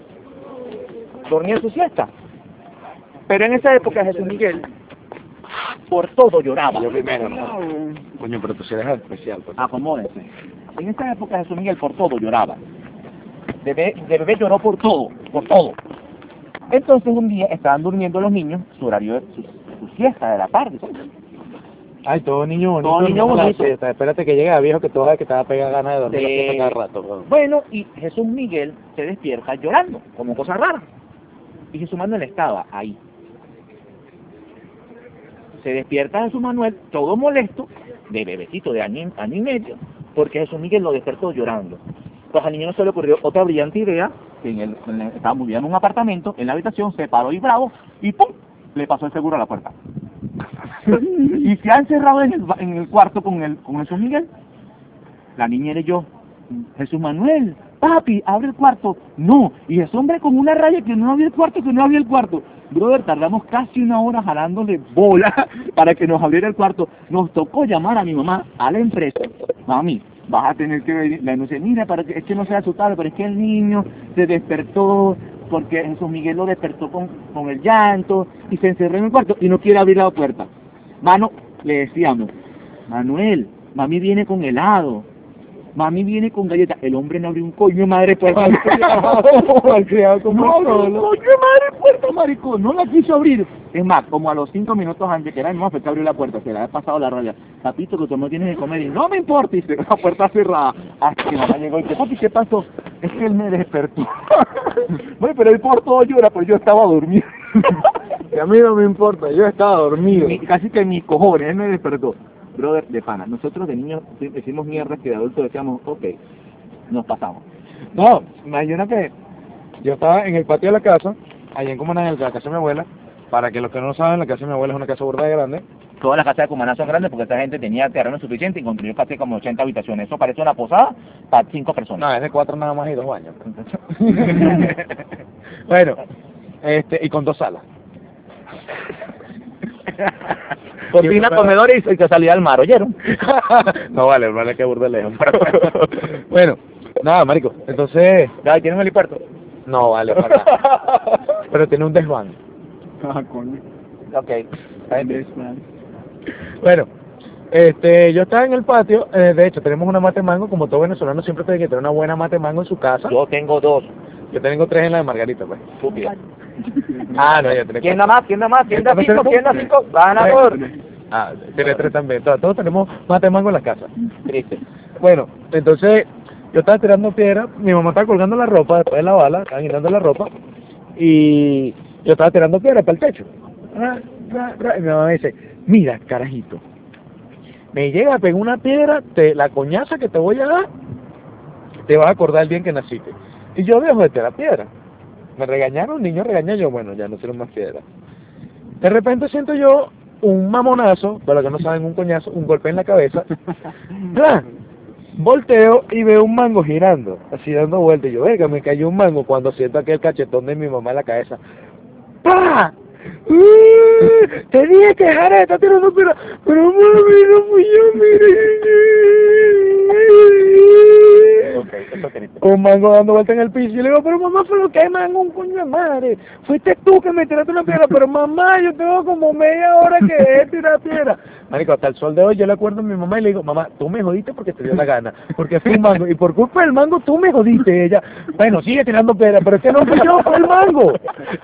dormía en su siesta. Pero en esa época Jesús Miguel, por todo lloraba. Yo primero, ¿no? Coño, pero tú sí eres especial. Pues. acomódense. En esa época Jesús Miguel por todo lloraba. De bebé, de bebé lloró por todo, por todo. Entonces un día estaban durmiendo los niños, su horario, su, su siesta de la tarde. Ay, todo niño bonito. Todo niño bonito. siesta. Espérate que llegue a viejo que tú sabes que te va a pegar ganas de dormir cada rato. Bueno, y Jesús Miguel se despierta llorando, como cosa rara. Y Jesús Manuel estaba ahí. Se despierta Jesús Manuel, todo molesto, de bebecito de año, año y medio, porque Jesús Miguel lo despertó llorando. Pues al niño no se le ocurrió otra brillante idea, que en el, en el- viviendo en un apartamento, en la habitación, se paró y bravo, y ¡pum! Le pasó el seguro a la puerta. y se ha encerrado en el, en el cuarto con, el, con Jesús Miguel. La niñera y yo, Jesús Manuel, papi, abre el cuarto. No, y ese hombre con una raya que no había el cuarto, que no había el cuarto. Brother, tardamos casi una hora jalándole bola para que nos abriera el cuarto. Nos tocó llamar a mi mamá a la empresa. Mami, vas a tener que venir. Le anuncié, mira, para que, es que no sea asustable, pero es que el niño se despertó porque Jesús Miguel lo despertó con, con el llanto y se encerró en el cuarto y no quiere abrir la puerta. Mano, le decíamos, Manuel, mami viene con helado. Mami viene con galletas. El hombre no abrió un coño madre puerta. Al criado como no coño madre puerta, maricón. No la quiso abrir. Es más, como a los cinco minutos antes que era el fue que abrió la puerta. Se le había pasado la raya. Papito, que tú no tienes que comer. Y no me importa. Y se la puerta cerrada. Hasta que mamá llegó y dice, papi, ¿qué pasó? Es que él me despertó. bueno, pero él por todo llora, pero yo estaba dormido. Y a mí no me importa, yo estaba dormido. Mi- casi que mis cojones, él me despertó. Brother, de pana. Nosotros de niños decimos mierdas que de adultos decíamos, ok, nos pasamos. No, imagínate, yo estaba en el patio de la casa, allá en Cumaná, en la casa de mi abuela, para que los que no lo saben, la casa de mi abuela es una casa burda de grande. Todas las casas de Cumaná son grandes porque esta gente tenía terreno suficiente y construyó casi como 80 habitaciones. Eso parece una posada para cinco personas. No, es de cuatro nada más y dos baños. bueno, este, y con dos salas. Cocina, comedor y, y se salía al mar, ¿oyeron? no vale, vale que burda lejos. bueno, nada, marico, entonces, Ya, ¿Tienen un helipuerto? no vale, para nada. pero tiene un desván. Ah, coño. ok. Yes, man. Bueno, este, yo estaba en el patio, eh, de hecho tenemos una mate mango, como todo venezolano siempre tiene que tener una buena mate mango en su casa. Yo tengo dos. Yo tengo tres en la de Margarita, pues. Ah, no, ya tenés ¿Quién da más? ¿Quién da más? ¿Quién da cinco? ¿Quién da cinco? Ganador. Ah, tiene tres también. Todos, todos tenemos mate mango en la casa. Triste. Bueno, entonces yo estaba tirando piedra, mi mamá estaba colgando la ropa después de la bala, estaban quitando la ropa, y yo estaba tirando piedra para el techo. Ra, ra, ra, Y mi mamá me dice, mira, carajito, me llega a pegar una piedra, te, la coñaza que te voy a dar, te vas a acordar el día en que naciste. Y yo dejo de la piedra. Me regañaron, niño regaña yo, bueno, ya no seré más piedra. De repente siento yo un mamonazo, para los que no saben, un coñazo, un golpe en la cabeza. ¡Plan! Volteo y veo un mango girando, así dando vueltas. Y yo, verga, me cayó un mango cuando siento aquel cachetón de mi mamá en la cabeza. ¡Pah! ¡Uh! Te dije que dejara de estar tirando pero, pero mami, no fui yo, mire. Eso. Un mango dando vuelta en el piso y le digo, pero mamá, fue lo que es mango, un coño de madre. Fuiste tú que me tiraste una piedra, pero mamá, yo tengo como media hora que he tirado piedra. Marico, hasta el sol de hoy yo le acuerdo a mi mamá y le digo, mamá, tú me jodiste porque te dio la gana, porque fue un mango, y por culpa del mango tú me jodiste. Ella, bueno, sigue tirando piedra, pero es que no fui yo, fue el mango.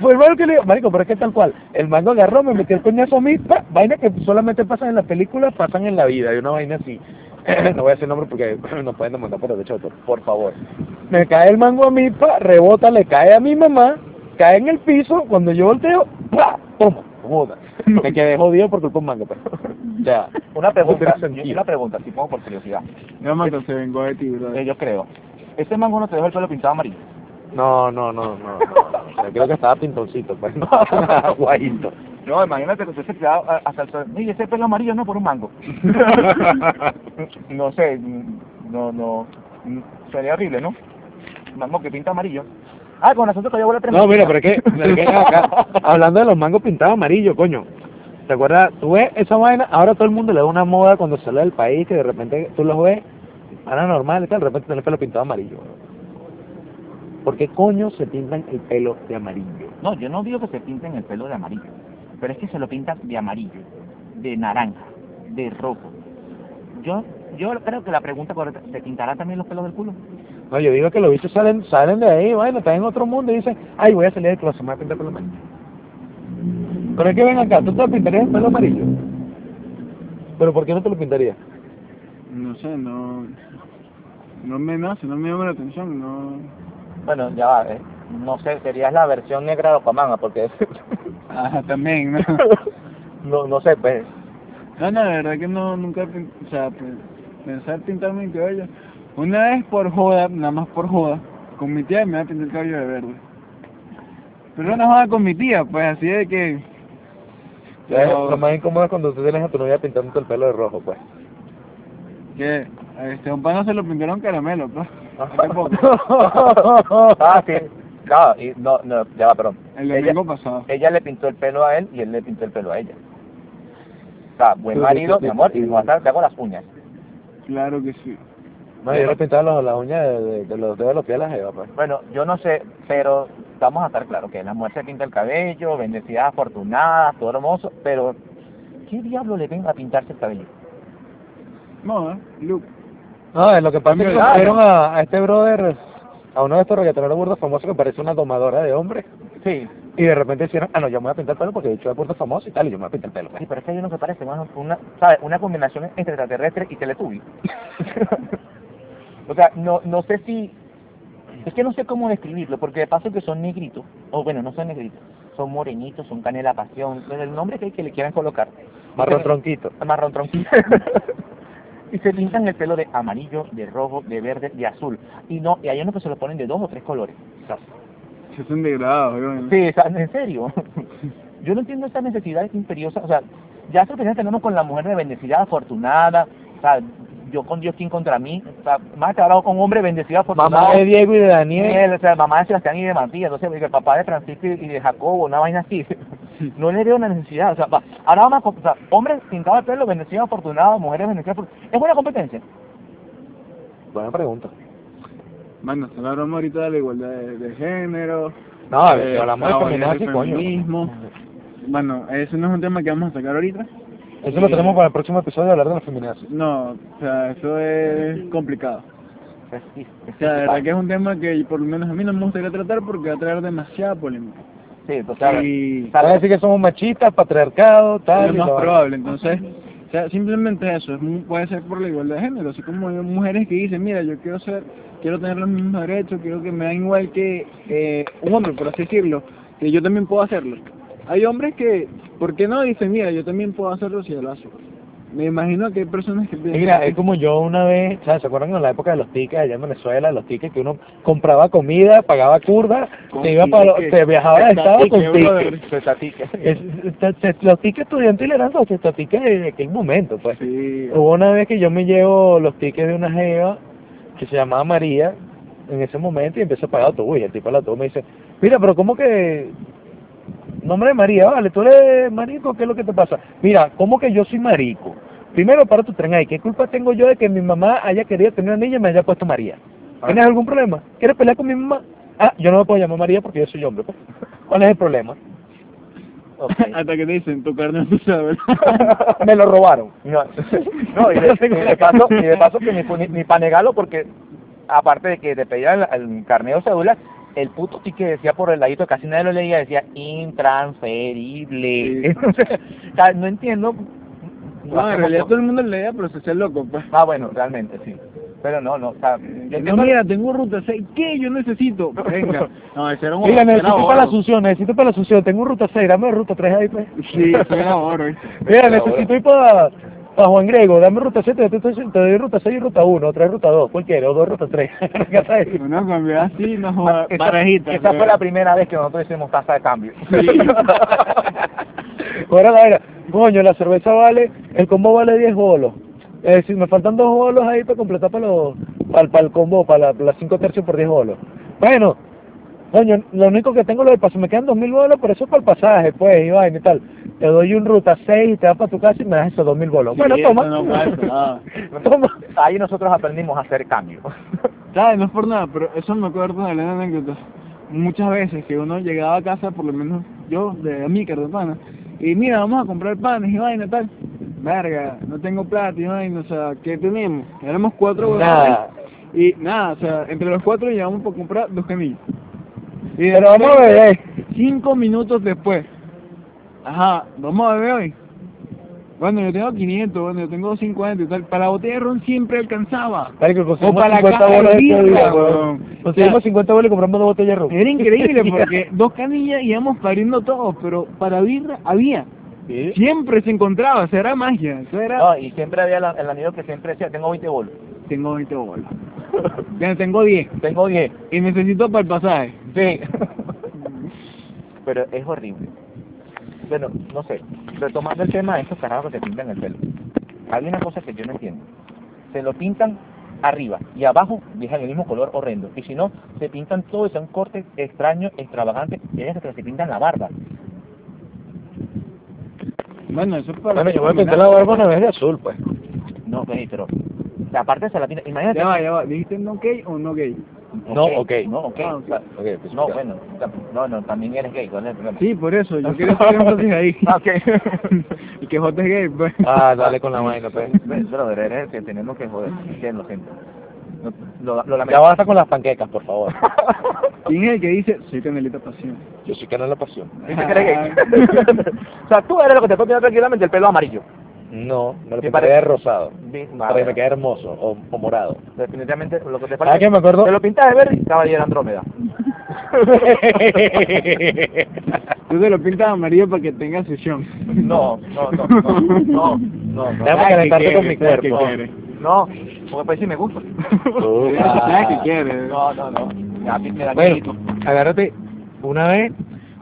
Fue el mango que le digo, marico, pero es que tal cual, el mango agarró, me metió el coñazo a mí, pa, vaina que solamente pasan en las películas, pasan en la vida, y una vaina así. no voy a decir nombre porque nos pueden demandar por derecho de autor, por favor. Me cae el mango a mí, pa, rebota, le cae a mi mamá, cae en el piso, cuando yo volteo, ¡pa! toma, joda. Me quedé jodido por culpa de un mango, pero. Ya. Una pregunta, una pregunta, si pongo por curiosidad. No, se vengó de ti, bro. Eh, yo creo. ¿Ese mango no te dejó el pelo pintado amarillo? No, no, no, no. no. O sea, creo que estaba pintoncito, pues. Guayito. No, imagínate que usted se quedaba hasta el sol. Ese pelo amarillo no por un mango. no sé, no, no. Sería horrible, ¿no? Mango que pinta amarillo. Ah, con asunto que yo huele No, mira, pero es que, pero es que acá, hablando de los mangos pintados amarillo, coño. ¿Te acuerdas? Tú ves esa vaina, ahora todo el mundo le da una moda cuando sale del país que de repente tú los ves, ahora normal y tal, de repente tiene el pelo pintado amarillo. ¿Por qué coño se pintan el pelo de amarillo? No, yo no digo que se pinten el pelo de amarillo, pero es que se lo pintan de amarillo, de naranja, de rojo. Yo yo creo que la pregunta correcta, ¿se pintará también los pelos del culo? No, yo digo que los bichos salen, salen de ahí, bueno, están en otro mundo y dicen, ay, voy a salir del closet, me voy a pintar el pelo amarillo. Pero es que ven acá, ¿tú te pintarías el pelo amarillo? ¿Pero por qué no te lo pintarías? No sé, no... No me nace, no me llama la atención, no... Bueno, ya va, eh. no sé, sería la versión negra de Opamanga, porque Ah, también, ¿no? no, no sé, pues, No, no, la verdad que no, nunca, o sea, pe- pensar pintarme el cabello. Una vez por joda, nada más por joda, con mi tía me iba a pintar el cabello de verde. Pero una joda con mi tía, pues así de que... Lo más incómodo es cuando tú tienes a tu novia pintándote el pelo de rojo, pues. que a este un pana se lo pintaron caramelo, pues. Ah, sí, claro, y no, no, ya va, perdón. El Ella, pasado. ella le pintó el pelo a él y él le pintó el pelo a ella. O sea, buen marido, mi amor, y tarde te hago las uñas. Claro que sí. No, yo le pintaba los, las uñas de, de, de los dedos de los pies a la jeva, pues. Bueno, yo no sé, pero vamos a estar claros que la mujer se pinta el cabello, bendecida, afortunada, todo hermoso, pero ¿qué diablo le ven a pintarse el cabello? Moda, look. No, es lo que pasa es que a, a este brother, a uno de estos reggaetoneros burdos famosos que parece una domadora de hombres, Sí, y de repente dijeron, ah, no, yo me voy a pintar el pelo porque de hecho es burdo famoso y tal, y yo me voy a pintar el pelo. sí, pero es que hay uno que parece más una, ¿sabes? Una combinación entre extraterrestre y teletubby. o sea, no, no sé si, es que no sé cómo describirlo, porque de paso que son negritos, o bueno, no son negritos, son morenitos, son canela pasión, el nombre que, que le quieran colocar. Marrón tronquito. marrón tronquito. y se pintan el pelo de amarillo, de rojo, de verde, de azul. Y no, y hay unos que se lo ponen de dos o tres colores. Se hacen degradados, ¿no? Sí, o sea, en serio. Yo no entiendo esta necesidad imperiosa. O sea, ya suficiente tenemos con la mujer de bendecida, afortunada. O sea, yo con Dios, ¿quién contra mí? O sea, más que hablado con un hombre bendecido, afortunado. Mamá de Diego y de Daniel. Daniel, o sea, mamá de Sebastián y de Matías, entonces el papá de Francisco y de Jacobo, una vaina así. No le veo una necesidad, o sea, va. ahora vamos a, o sea, hombres pintados el pelo, bendecidos, afortunados, mujeres bendecidas, afortunadas. ¿es buena competencia? Buena pregunta. Bueno, la broma ahorita de la igualdad de, de género. No, eh, hablamos de feminismo. Bueno, eso no es un tema que vamos a sacar ahorita. Eso lo tenemos para el próximo episodio, hablar de la feminazi. No, o sea, eso es complicado. Pues O sea, de verdad que es un tema que por lo menos a mí no me gustaría tratar porque va a traer demasiada polémica. Sí, entonces, ver, Y Va a decir que somos machistas, patriarcado, tal. es y más probable, entonces, o sea, simplemente eso, es mu- puede ser por la igualdad de género, así como hay mujeres que dicen, mira, yo quiero ser, quiero tener los mismos derechos, quiero que me dan igual que eh, un hombre, por así decirlo, que yo también puedo hacerlo. Hay hombres que, ¿por qué no? Dicen, mira, yo también puedo hacerlo si él lo hace. me imagino que hay personas que piensan... Mira, es como yo una vez, ¿sabes? ¿Se acuerdan en la época de los tickets allá en Venezuela? Los tickets que uno compraba comida, pagaba curda, Con se iba para lo- ticket. se viajaba de estado con tickets. Los tickets estudiantiles eran los tickets de aquel momento, pues. Sí. Hubo una vez que yo me llevo los tickets de una jeva que se llamaba María en ese momento y empecé a pagar autobús y el tipo del autobús me dice, mira, pero ¿cómo que nombre de María? Vale, tú eres marico, ¿qué es lo que te pasa? Mira, ¿cómo que yo soy marico? Primero para tu tren ahí, ¿qué culpa tengo yo de que mi mamá haya querido tener una niña y me haya puesto María? ¿Tienes algún problema? ¿Quieres pelear con mi mamá? Ah, yo no me puedo llamar María porque yo soy hombre. pues. ¿Cuál es el problema? Hasta que te dicen, tu carne no sabe. me lo robaron. No, no, y, de, y de paso, y de paso que ni, ni, ni para negarlo porque aparte de que te pedían el, el carnet o cédula, el puto ticket decía por el ladito, casi nadie lo leía, decía intransferible. Sí. Entonces, o sea, no entiendo. No, en realidad todo el mundo leía, pero se hace loco, pues. Ah, bueno, realmente sí. Pero no, no, o sea, yo No, mira, tengo ruta 6, ¿qué? Yo necesito. Venga. No, ese era un Mira, necesito para la. Asunción, necesito para la Asunción, tengo ruta 6, dame ruta 3 ahí, pues. Sí, eso era. Mira, necesito ir para para Juan Grego, dame ruta 7, te, doy ruta 6 y ruta 1, otra ruta 2, ¿cuál quieres? O dos ruta 3. Uno cambió así, no joda, esa, fue la primera vez que nosotros hicimos tasa de cambio. Ahora la coño, la cerveza vale, el combo vale 10 bolos. Es decir, me faltan dos bolos ahí para completar para, los, para, el- para el combo, para la- las 5 tercios por 10 bolos. Bueno, coño, lo único que tengo es lo del paso, me quedan 2.000 bolos, pero eso es para el pasaje, pues, y vaina y tal. Te doy un ruta 6 y te vas para tu casa y me das esos 2.000 bolos. bueno, toma. eso no pasa nada. toma. Ahí nosotros aprendimos a hacer cambio. ¿Sabes? No es por nada, pero eso me acuerdo de la anécdota. Muchas veces que uno llegaba a casa, por lo menos yo, de Amícar, de pana, y mira, vamos a comprar panes y vaina tal. Verga, no tengo plata y vaina, o sea, ¿qué tenemos? Éramos cuatro huevones. Nada. Y nada, o sea, entre los cuatro llevamos por comprar dos camillas. Y de Pero vamos a beber. Cinco minutos después. Ajá, vamos a beber hoy. Bueno, yo tengo 500, bueno, yo tengo 50 y tal. Para la botella de ron siempre alcanzaba. Marico, O conseguimos para la 50 caja de bolos ese birra, día, weón. weón. Conseguimos 50 bolos y compramos dos botellas de ron. Era increíble porque dos canillas íbamos pariendo todos, pero para birra había. Sí. Siempre se encontraba, o sea, era magia. Eso era... No, y siempre había la- el anillo que siempre decía, tengo 20 bolos. Tengo 20 bolas. Ya tengo 10 Tengo 10. y necesito para el pasaje. Sí. Pero es horrible. Bueno, no sé. Retomando el tema de estos carajos que se pintan el pelo. Hay una cosa que yo no entiendo. Se lo pintan arriba y abajo dejan el mismo color horrendo. Y si no, se pintan todo y son cortes extraños, extravagantes. Y hay que se pintan la barba. Bueno, eso es para... Bueno, yo voy a pintar la barba una vez de azul, pues. No, ok, pero aparte se la pintan. Imagínate. Ya va, ya va. ¿Dijiste no gay o no gay? No, ok. No, ok. Ah, ok. Ok, pues, No, bueno. No, no, también eres gay. ¿cuál es el problema? Sí, por eso. Yo quiero hacer énfasis ahí. Ah, ok. y que J es gay, pues. Ah, dale con la vaina, pues. Brother, eres el que tenemos que joder. Lo siento. No, lo, lo lamento. Ya basta con las panquecas, por favor. ¿Quién es el que dice, soy canelita pasión? Yo sí que no la pasión. ¿Y te crees gay? o sea, tú eres lo que te puede pintar tranquilamente el pelo amarillo. No, me lo Sí, pintaría de rosado. Para que me quede hermoso, o, o morado. Definitivamente lo que te ¿Sabes falta. qué me acuerdo? Te lo pintas de verde y caballero Andrómeda. Tú te lo pintas amarillo para que tenga sesión. No, no, no, no, no, no, no. Déjame ¿Sabes calentarte con mi cuerpo. No, porque pues sí me gusta. Uh, ¿Sabes qué quieres? No, no, no. Ya, me da Bueno, agárrate una vez,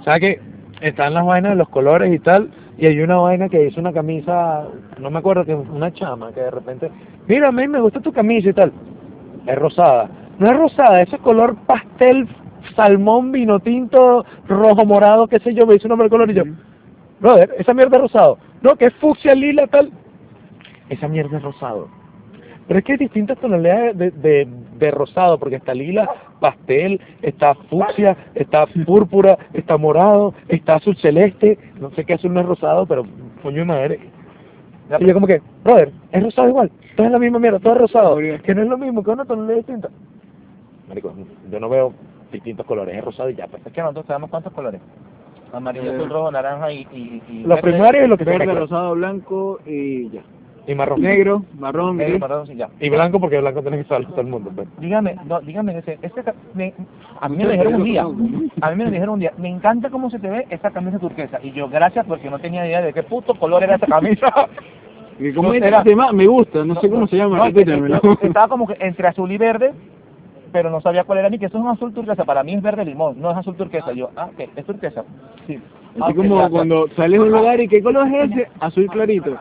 ¿sabes que Están las vainas de los colores y tal, y hay una vaina que hizo una camisa, no me acuerdo que una chama, que de repente, mira, a mí me gusta tu camisa y tal, es rosada. No es rosada, ese color pastel, salmón, vino tinto, rojo, morado, qué sé yo, me hizo un nombre de color y yo, brother, esa mierda es rosado. No, que es fucsia, lila, tal. Esa mierda es rosado. Pero es que hay distintas tonalidades de, de, de rosado, porque está lila, pastel, está fucsia, está púrpura, está morado, está azul celeste, no sé qué azul no es rosado, pero coño de madre. Y yo como que, brother, es rosado igual, todo es la misma mierda, todo es rosado, que no es lo mismo, que es una tonalidad distinta. Marico, yo no veo distintos colores, es rosado y ya, pues. Es que nosotros sabemos cuántos colores. Amarillo, azul, rojo, naranja y... y, y Los primarios y lo que se Verde, rosado, blanco y ya. Y marrón. Negro, marrón, negro, gris. marrón, sí, ya. Y blanco porque blanco tiene que usarlo todo el mundo. Pues. Dígame, no, dígame, ese, ese, me- a mí me lo dijeron un día, a mí me lo dijeron un día, me encanta cómo se te ve esa camisa turquesa, y yo, gracias porque no tenía idea de qué puto color era esa camisa. Y ¿Cómo No, es era- ese tema? Me gusta, no sé cómo se llama. Estaba como que entre azul y verde, pero no sabía cuál era ni que eso es un azul turquesa. Para mí es verde limón, no es azul turquesa. Yo, ah, ¿qué? ¿Es turquesa? Sí. Ah, Así ok, como cuando sales de un lugar y ¿qué color es ese? Azul clarito.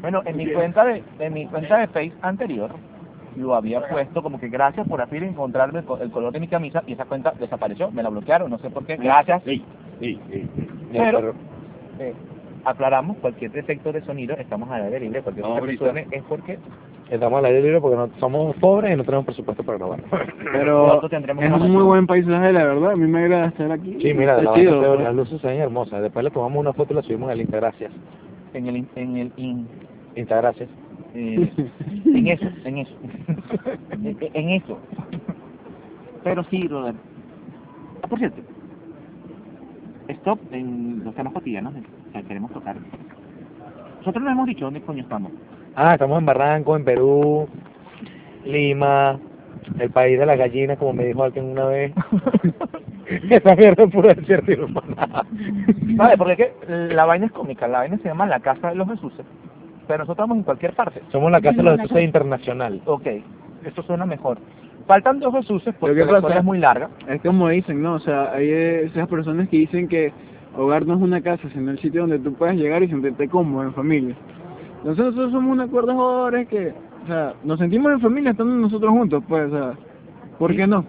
Bueno, en mi cuenta de, en mi cuenta de Face anterior, lo había puesto como que gracias por así encontrarme el, co- el color de mi camisa y esa cuenta desapareció, me la bloquearon, no sé por qué, gracias. Sí, sí, sí. Pero, eh, aclaramos, cualquier defecto de sonido, estamos al aire libre, cualquier No, cosa que ahorita. suene es porque Estamos al aire libre porque no, somos pobres y no tenemos presupuesto para grabar. Pero es un muy buen paisaje, la verdad. A mí me agrada estar aquí. Sí, mira, la chido, pues. las luces se ven hermosas. Después le tomamos una foto y la subimos al Instagracias. en el, in- en el, in- Instagracias. eh, en eso, en eso, en, en eso. Pero sí, brother. Ah, por cierto, stop en los temas cotidianos que queremos tocar. Nosotros no hemos dicho dónde coño estamos. Ah, estamos en Barranco, en Perú, Lima, el país de las gallinas, como me dijo alguien una vez. Esa mierda es pura desierto y humana. ¿Sabes? Porque es que la vaina es cómica, la vaina se llama La Casa de los Jesuses, pero nosotros estamos en cualquier parte. Somos la casa de los Jesuses internacional. Ok, esto suena mejor. Faltan dos Jesuses porque la historia es muy larga. Es como dicen, ¿no? O sea, hay esas personas que dicen que hogar no es una casa, sino el sitio donde tú puedes llegar y sentirte cómodo en familia. Entonces nosotros somos una cuerda de jugadores que, o sea, nos sentimos en familia estando nosotros juntos, pues, o sea, ¿por Sí. qué no?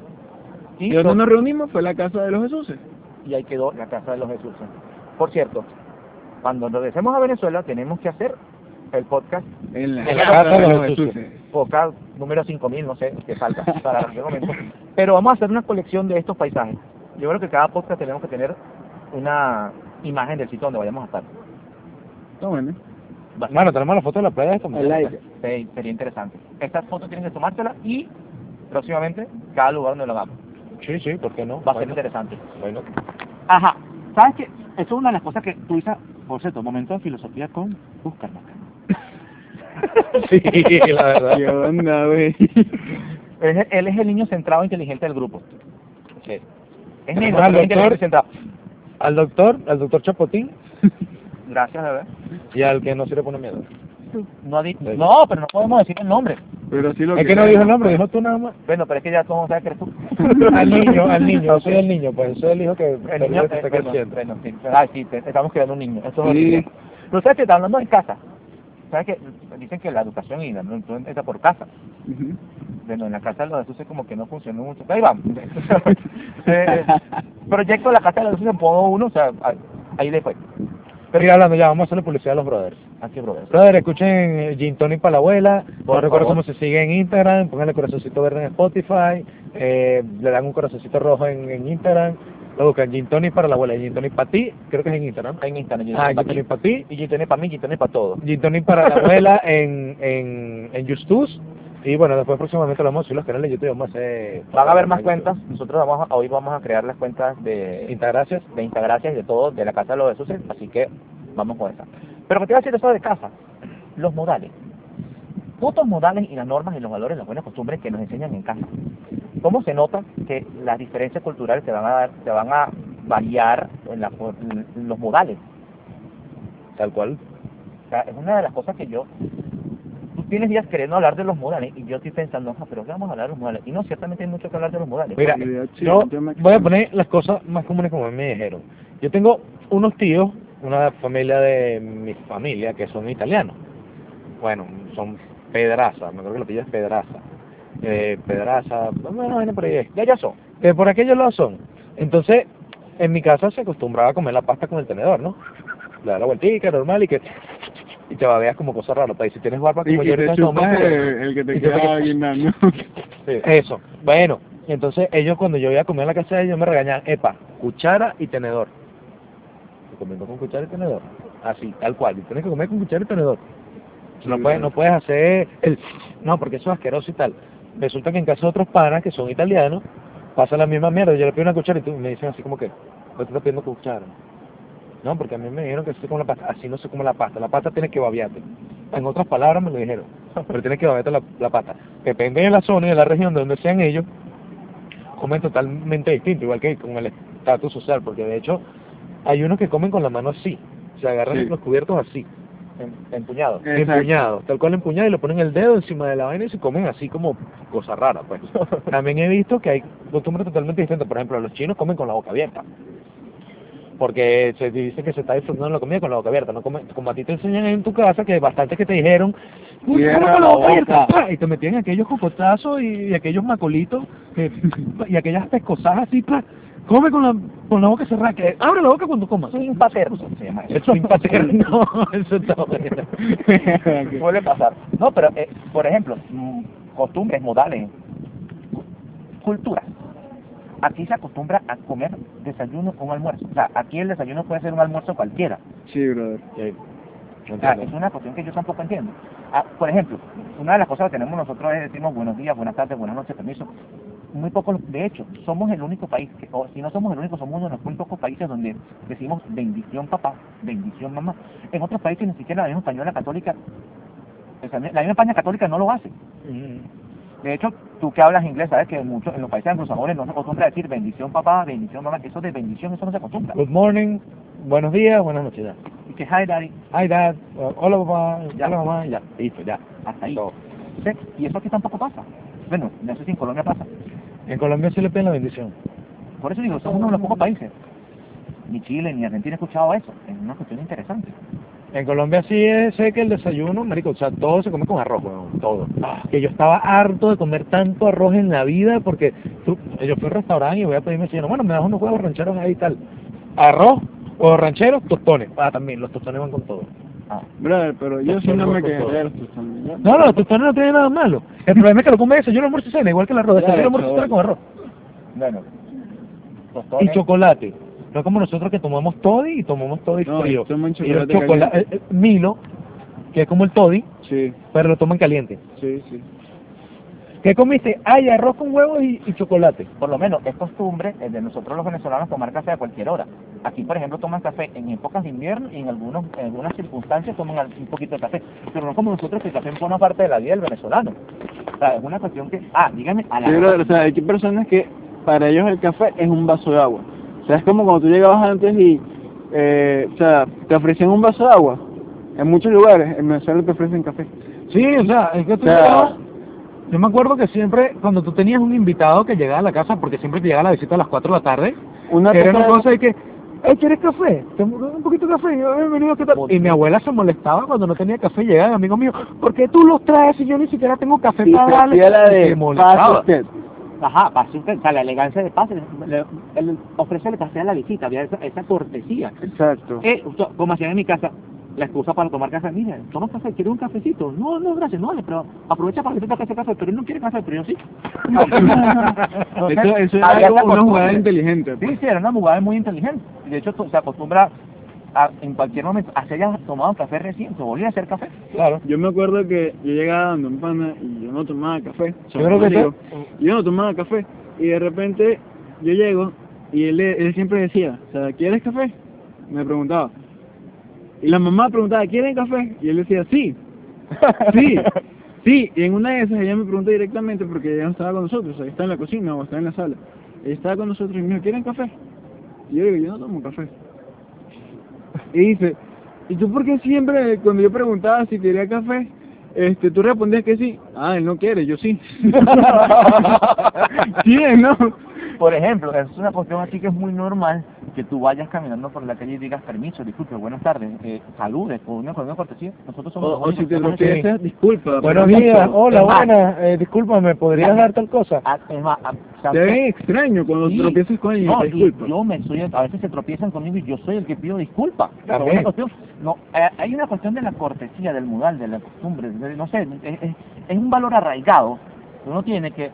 Y, Y donde nos reunimos fue la casa de los Jesuses. y ahí quedó la Casa de los Jesuses. Por cierto, cuando regresemos a Venezuela tenemos que hacer el podcast En la, En la casa de los Jesuses. podcast número 5000, no sé qué falta para aquel momento. Pero vamos a hacer una colección de estos paisajes. Yo creo que cada podcast tenemos que tener una imagen del sitio donde vayamos a estar. Está bueno. Bastante. Bueno, tenemos la foto de la playa de esta like. Sí, sería interesante. Estas fotos tienen que tomárselas y próximamente cada lugar donde lo hagamos. Sí, sí, ¿por qué no? Va a ser interesante. Bueno. Ajá. ¿Sabes qué? Eso es una de las cosas que tú dices, por cierto, momento de filosofía con Buscar Sí, la verdad. ¿Qué onda, güey? él, es- él es el niño centrado e inteligente del grupo. Sí. Es negro, Al inteligente doctor. y centrado. Al doctor, al doctor Chapotín Gracias, bebé. y al que no se le pone miedo. No, ha di- no, pero no podemos decir el nombre. Pero sí lo Es que no dijo el nombre, dijo tú nada más. Bueno, pero es que ya todos saben que eres tú. al niño, al niño, yo soy el niño, pues soy el hijo que El niño, que eh, está creciendo. bueno, sí. Ay, sí, te- estamos creando un niño. Eso es Sí. horrible. Pero sabes que está hablando en casa. ¿Sabes que Dicen que la educación y la educación está por casa. Ujú. Bueno, en la casa de los Jesús como que no funcionó mucho. Ahí vamos. Eh, proyecto de la casa de los en Podo 1, o sea, ahí- ahí le fue. Pero ir hablando ya, vamos a hacerle publicidad a los brothers. Aquí, brother. Brother, escuchen eh, Gin Tonic para la abuela. Por No recuerdo cómo se sigue en Instagram. Pónganle corazoncito verde en Spotify. Eh, le dan un corazoncito rojo en, en Instagram. Lo buscan Gin Tonic para la abuela. Gin Tonic para ti, creo que es en Instagram. En Instagram. Ah, Gin Gin Tonic para ti. Y Gin Tonic para mí, Gin Tonic para todo. Gin Tonic para la abuela en, en, en Justus. Y bueno, después próximamente lo vamos a subir los canales de YouTube. Vamos a hacer... Van a haber más cuentas. Nosotros vamos a- hoy vamos a crear las cuentas de Instagracias. de Instagracias y de todo, de la casa de los Jesús, así que vamos con esa. Pero que te iba a decir eso de casa, los modales. Putos modales y las normas y los valores, las buenas costumbres que nos enseñan en casa. ¿Cómo se nota que las diferencias culturales te van a dar, te van a variar en, la, en los modales? Tal cual. O sea, es una de las cosas que yo tienes días queriendo hablar de los modales y yo estoy pensando, ah, pero ¿qué vamos a hablar de los modales? Y no, ciertamente hay mucho que hablar de los modales. Mira, yo voy a poner las cosas más comunes como me dijeron. Yo tengo unos tíos, una familia de mi familia, que son italianos. Bueno, son Pedraza, me creo que lo pillo es Pedraza. Eh, Pedraza, bueno, viene por ahí. ya ya son. Eh, por aquellos lados son. Entonces, en mi casa se acostumbraba a comer la pasta con el tenedor, ¿no? Le da la vueltica, normal, y que... Y te babeas como cosa rara, pues, y si tienes barba como y yo ahorita en este el, el que te queda guindando. eso, bueno, entonces ellos cuando yo iba a comer en la casa de ellos me regañaban, epa, cuchara y tenedor. Comiendo con cuchara y tenedor, así, tal cual, y tienes que comer con cuchara y tenedor. No puedes, no puedes hacer el, no, porque eso es asqueroso y tal. Resulta que en casa de otros panas que son italianos, pasa la misma mierda, yo le pido una cuchara y tú me dicen así como que, ¿por qué te estás pidiendo cuchara? No, porque a mí me dijeron que así como la pasta, así no se come la pasta, la pasta tiene que babearte. En otras palabras me lo dijeron, pero tienes que babearte la, la pasta. Depende de la zona y de la región de donde sean ellos, comen totalmente distinto, igual que con el estatus social, porque de hecho hay unos que comen con la mano así, se agarran Sí. los cubiertos así. em- empuñado. Exacto. empuñado, tal cual empuñado y le ponen el dedo encima de la vaina y se comen así como cosa rara, pues. También he visto que hay costumbres totalmente distintas. Por ejemplo, los chinos comen con la boca abierta. Porque se dice que se está disfrutando la comida con la boca abierta. No come, como a ti te enseñan en tu casa, que bastante que te dijeron, "Uy, con la la boca abierta", boca. ¡pa! y te metían aquellos cocotazos y, y aquellos macolitos que- y aquellas pescosas así, ¡pa! come con la, con la boca cerrada, que abre la boca cuando comas. Swing paterno se llama eso. Está bueno. Suele pasar. No, pero, eh, por ejemplo, mm, costumbres, modales, cultura. Aquí se acostumbra a comer desayuno un almuerzo. O sea, aquí el desayuno puede ser un almuerzo cualquiera. Sí, brother. Sí, O sea, es una cuestión que yo tampoco entiendo. Ah, por ejemplo, una de las cosas que tenemos nosotros es decimos buenos días, buenas tardes, buenas noches, permiso. Muy pocos, de hecho, somos el único país, que, o si no somos el único, somos uno de los muy pocos países donde decimos bendición papá, bendición mamá. En otros países ni siquiera la misma española católica, o sea, la misma España católica no lo hace. De hecho, tú que hablas inglés, sabes que muchos en los países anglosajones no se acostumbra a decir bendición papá, bendición mamá, eso de bendición, eso no se acostumbra. Good morning, buenos días, buenas noches ya. Y que hi daddy, Hi dad, hola papá, Ya. hola mamá, ya, listo, ya. hasta ahí. Todo. Y eso aquí tampoco pasa. Bueno, no sé si en Colombia pasa. En Colombia se le piden la bendición. Por eso digo, somos uno de los pocos países. Ni Chile ni Argentina he escuchado eso. Es una cuestión interesante. En Colombia sí es, sé que el desayuno, marico, o sea, todo se come con arroz, weón, todo. Que yo estaba harto de comer tanto arroz en la vida porque tú, yo fui al restaurante y voy a pedirme, señor, bueno, me das unos huevos rancheros ahí y tal. Arroz, huevos rancheros, tostones. Ah, también, los tostones van con todo. Ah, Brother, pero yo sí no me quedé de los tostones. No, no, los tostones no tienen nada malo. El problema es que lo come desayuno, almuerzo y cena, igual que el arroz. Desayuno, eso, almuerzo y cena con arroz. bueno. Y Tostones. chocolate. No como nosotros que tomamos toddy y tomamos toddy No, frío. toman Y el chocolate eh, Milo, que es como el toddy, Sí, pero lo toman caliente. sí, sí. ¿Qué comiste? Ay, arroz con huevos y, y chocolate. Por lo menos es costumbre eh, de nosotros los venezolanos tomar café a cualquier hora. Aquí, por ejemplo, toman café en épocas de invierno y en, algunos, en algunas circunstancias toman un poquito de café. Pero no como nosotros que el café forma parte de la vida del venezolano. O sea, es una cuestión que... Ah, dígame, a la... Sí, brother, o sea, hay personas que para ellos el café es un vaso de agua. O sea, es como cuando tú llegabas antes y, eh, o sea, te ofrecían un vaso de agua. En muchos lugares, en Venezuela te ofrecen café. Sí, o sea, es que tú O sea- llegabas- Yo me acuerdo que siempre, cuando tú tenías un invitado que llegaba a la casa, porque siempre te llegaba la visita a las 4 de la tarde, Una era una cosa de que, "Ey, ¿quieres café? ¿Te- Un poquito de café, Yo, bienvenido, ¿qué tal? Y mi abuela se molestaba cuando no tenía café, llegaba, amigo mío, ¿por qué tú los traes si yo ni siquiera tengo café y para darle? la de molestaba. usted. Ajá, pase usted, o sea, la elegancia de pase, le, él ofrece el café a la visita, había esa, esa cortesía. Exacto. Eh, como hacían en mi casa, la excusa para tomar café, mire, toma café, ¿quiere un cafecito? No, no, gracias, no, pero aprovecha para que te toque ese café, pero él no quiere café, pero yo sí. Eso, eso es había algo, una jugada inteligente. pues. Sí, sí, era una jugada muy inteligente. De hecho, se acostumbra a, en cualquier momento, a se haya tomado café recién, se volvía a hacer café. Claro. Yo me acuerdo que yo llegaba donde un pana y yo no tomaba café. Yo creo que digo, yo no tomaba café. Y de repente yo llego y él, él siempre decía, o sea, ¿quieres café? Me preguntaba. Y la mamá preguntaba, ¿quieren café? Y él decía, sí, sí, sí. Y en una de esas ella me preguntó directamente porque ella no estaba con nosotros, o sea, está en la cocina o está en la sala. Ella estaba con nosotros y me dijo, ¿quieren café? Y yo digo, yo no tomo café. Y dice, ¿y tú por qué siempre, cuando yo preguntaba si quería café, este, tú respondías que sí? Ah, él no quiere, yo sí. sí, él no. Por ejemplo, es una cuestión así que es muy normal que tú vayas caminando por la calle y digas permiso, disculpe, buenas tardes, eh, saludes, con una, con una cortesía. Nosotros somos O, si te que tropiezas, disculpa. Buenos días, hola, Es buenas, eh, discúlpame, ¿podrías dar tal cosa? Ah, es más, ah, Te ven extraño cuando Sí. tropiezas con y No, disculpas. yo me soy, a veces se tropiezan conmigo y yo soy el que pido También. una cuestión, no, eh, hay una cuestión de la cortesía, del modal, de la costumbre, de- no sé, es, es- es un valor arraigado. Uno tiene que,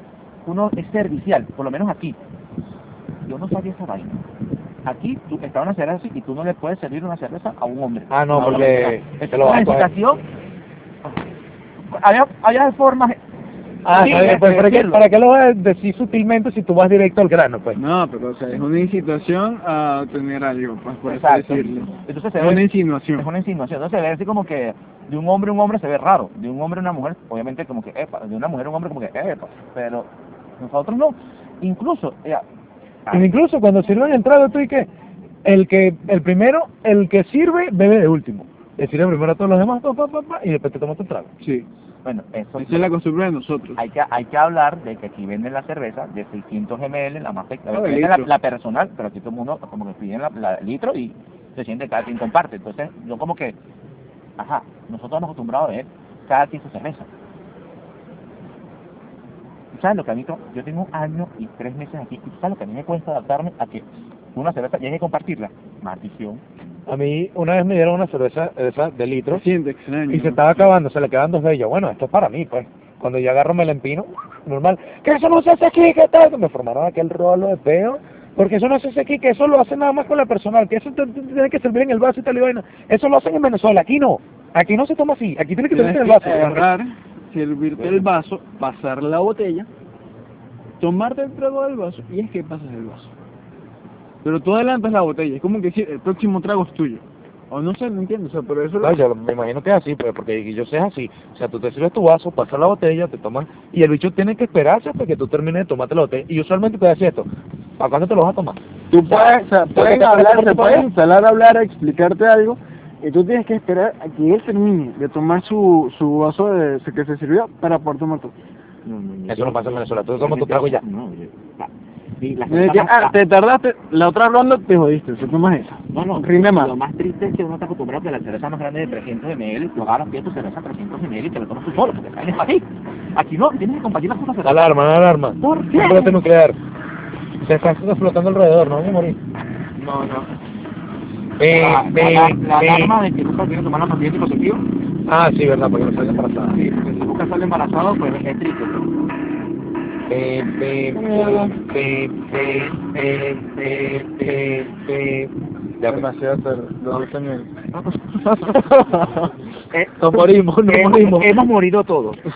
uno es servicial, por lo menos aquí. Yo no sabía esa vaina. Aquí tú está una cerveza y tú no le puedes servir una cerveza a un hombre. Ah, no, porque vas a Una coger. situación- Había, había formas. Ah, Sí, pues, ¿para, qué. ¿para qué lo vas a decir sutilmente si tú vas directo al grano, pues? No, pero o sea, es una incitación a obtener algo, pues por así Exacto. decirlo. Entonces se Es ve- una Es insinuación. una insinuación. Entonces se ve así como que de un hombre a un hombre se ve raro. De un hombre a una mujer, obviamente como que, epa. De una mujer a un hombre como que, epa. Pero nosotros no. Incluso, eh, incluso cuando sirven el trago, tú y que el que, el primero, el que sirve, bebe de último. decirle primero a todos los demás, pa, pa, pa, pa, y después te tomas tu trago. Sí. Bueno, eso Esa es la costumbre de nosotros. hay que hay que hablar de que aquí venden la cerveza de 600 ml, la más pequeña, Ah, la, personal, pero aquí todo el mundo como que piden la, la litro y se siente cada quien comparte. Entonces, yo como que, ajá, nosotros nos acostumbrados a ver cada quien su cerveza. ¿Sabes lo que a mí, yo tengo un año y tres meses aquí, y ¿sabes lo que a mí me cuesta adaptarme a que una cerveza llegue a compartirla? Maldición. A mí una vez me dieron una cerveza de esa de litro siente extraño. y se estaba acabando, se le quedaban dos de ellas. Bueno, esto es para mí, pues. Cuando yo agarro me la empino, normal. Que eso no se hace aquí, ¿qué tal? Me formaron aquel rolo de peo. Porque eso no se hace aquí, que eso lo hacen nada más con la personal, que eso tiene que servir en el vaso y tal y vaina. Eso lo hacen en Venezuela, aquí no. Aquí no se toma así, aquí tiene que servirse en el que vaso. Servirte el vaso, pasar la botella, tomarte el trago del vaso y es que pasas el vaso. Pero tú adelantas la botella, es como que si el próximo trago es tuyo. O no sé, no entiendo, o sea, pero eso No, yo me imagino que es así, pues, porque yo sé es así. O sea, tú te sirves tu vaso, pasas la botella, te tomas, y el bicho tiene que esperarse hasta que tú termines de tomarte la botella. Y usualmente te decía esto, ¿para cuándo te lo vas a tomar? Tú puedes, o sea, pueden hablar, se pueden instalar a hablar, a explicarte algo, y tú tienes que esperar a que él termine de tomar su, su vaso de, que se sirvió para poder tomar tu. Eso no pasa en Venezuela, tú tomas tu trago y ya. No, yo- la- sí, que, ah, te tardaste, la otra ronda te jodiste, se tomas esa. No, no, Rinde más. Lo más triste es que uno está acostumbrado a que la cerveza más grande de 300 ml, tú agarras pides tu cerveza 300 ml y te la tomas tú solo, porque saben es para ti. Aquí no, tienes que compartir las cosas. Alarma, alarma. ¿Por qué? Un nuclear. Se está flotando alrededor, no vamos a morir. No, no. Be, la, la, alarma de que nunca quieren tomar los antibióticos el. Ah, sí, verdad, porque no sale embarazada. Sí, si nunca sale embarazado, pues es triste. Be, Ya demasiado tarde, lo. Eh, nos morimos, nos morimos. Hemos morido todos.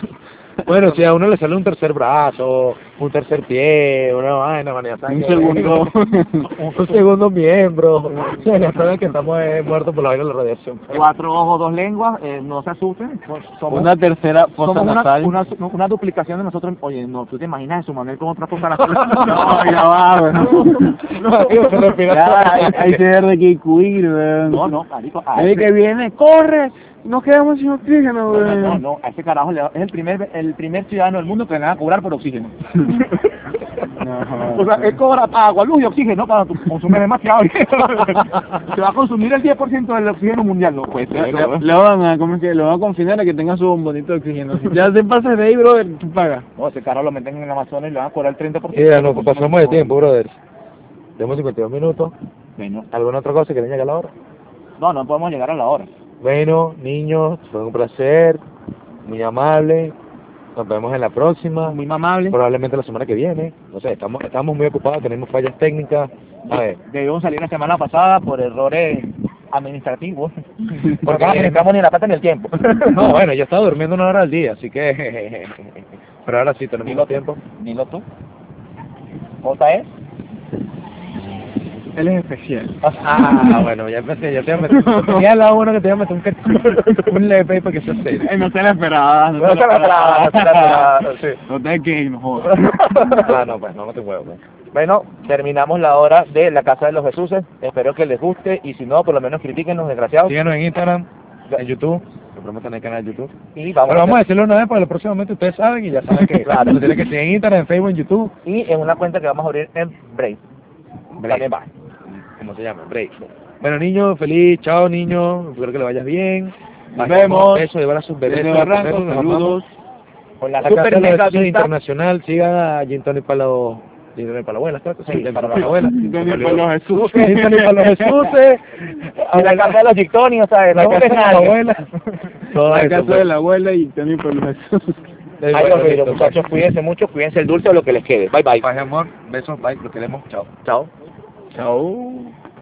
Bueno, si a uno le sale un tercer brazo, un tercer pie, una vaina, man, ya saben Un segundo. un segundo miembro, ya saben que estamos eh, muertos por la vaina de la radiación. Cuatro ojos, dos lenguas, eh, no se asusten. pues, Somos, Una tercera fosa somos una, nasal. una, una duplicación de nosotros. Oye, no, tú te imaginas su Manuel con otra fosa nasal. No, ya va. No, amigo, se respira Ya, hay, hay que ver de qué cuir. No, no, marico. Ahí que viene, corre, nos quedamos sin oxígeno, no, weón. no, no, a ese carajo le- es el primer, el primer ciudadano del mundo que le van a cobrar por oxígeno. No, O sea, él cobra agua, luz y oxígeno para tu- consumir demasiado. Se va a consumir el 10% del oxígeno mundial, no puede ser. Le, ¿no? le van a, ¿cómo es que? Lo van a confinar a que tenga su bombonito de oxígeno. Si ya te pasas de ahí, brother, tú pagas. No, ese carro lo meten en el Amazonas y le van a cobrar el 30%. Mira, nos pasamos de tiempo, brother. Tenemos 52 minutos. Bueno, ¿Alguna otra cosa que tenga que la hora? no, no podemos llegar a la hora. Bueno, niños, fue un placer, muy amable. Nos vemos en la próxima, Muy mamable. probablemente la semana que viene. No sé, estamos, estamos muy ocupados, tenemos fallas técnicas. A ver, Debimos salir la semana pasada por errores administrativos. Porque no administramos ni la plata ni el tiempo. no, bueno, yo estaba durmiendo una hora al día, así que... Pero ahora sí, tenemos más tiempo. Dilo tú. ¿J es? Él es especial. Ah, bueno, ya empecé, ya te voy a meter. Tenía la uno que te iba a meter un, ca- un leve para que se serio. No te la esperaba, no, se la esperaba, no se la esperaba, sí. No te no jodas. Ah, no, pues, no, no te huevo, pues. Bueno, terminamos la hora de la Casa de los Jesuses. Espero que les guste y si no, por lo menos critiquenos, desgraciados. Síganos en Instagram, en YouTube, lo prometo en el canal de YouTube. Y vamos, Pero vamos a a decirlo una vez para el próximamente ustedes saben y ya saben que Claro. tienen que seguir en Instagram, en Facebook, en YouTube. y en una cuenta que vamos a abrir en Brave. También va. ¿Cómo se llama? Break. Bueno, niños, feliz, chao, niños, espero que le vayas bien. Nos vemos. Eso, llevar a sus bebés. A Barranco, saludos. Con la La super Casa de mega internacional, sigan a Gin Tonic para los... Gin Tonic para la abuela. Sí, para para la abuela. Gin Tonic para los Jesús. Gin Tonic para los Jesús. Y la casa de los Gictoni, o sea, La no casa de la abuela. Todo La casa pues. de la abuela y también por los Jesús. Ay, los muchachos, cuídense mucho, cuídense el dulce o lo que les quede. Bye, bye. Paz amor, besos, bye, los queremos, chao. Chao. So.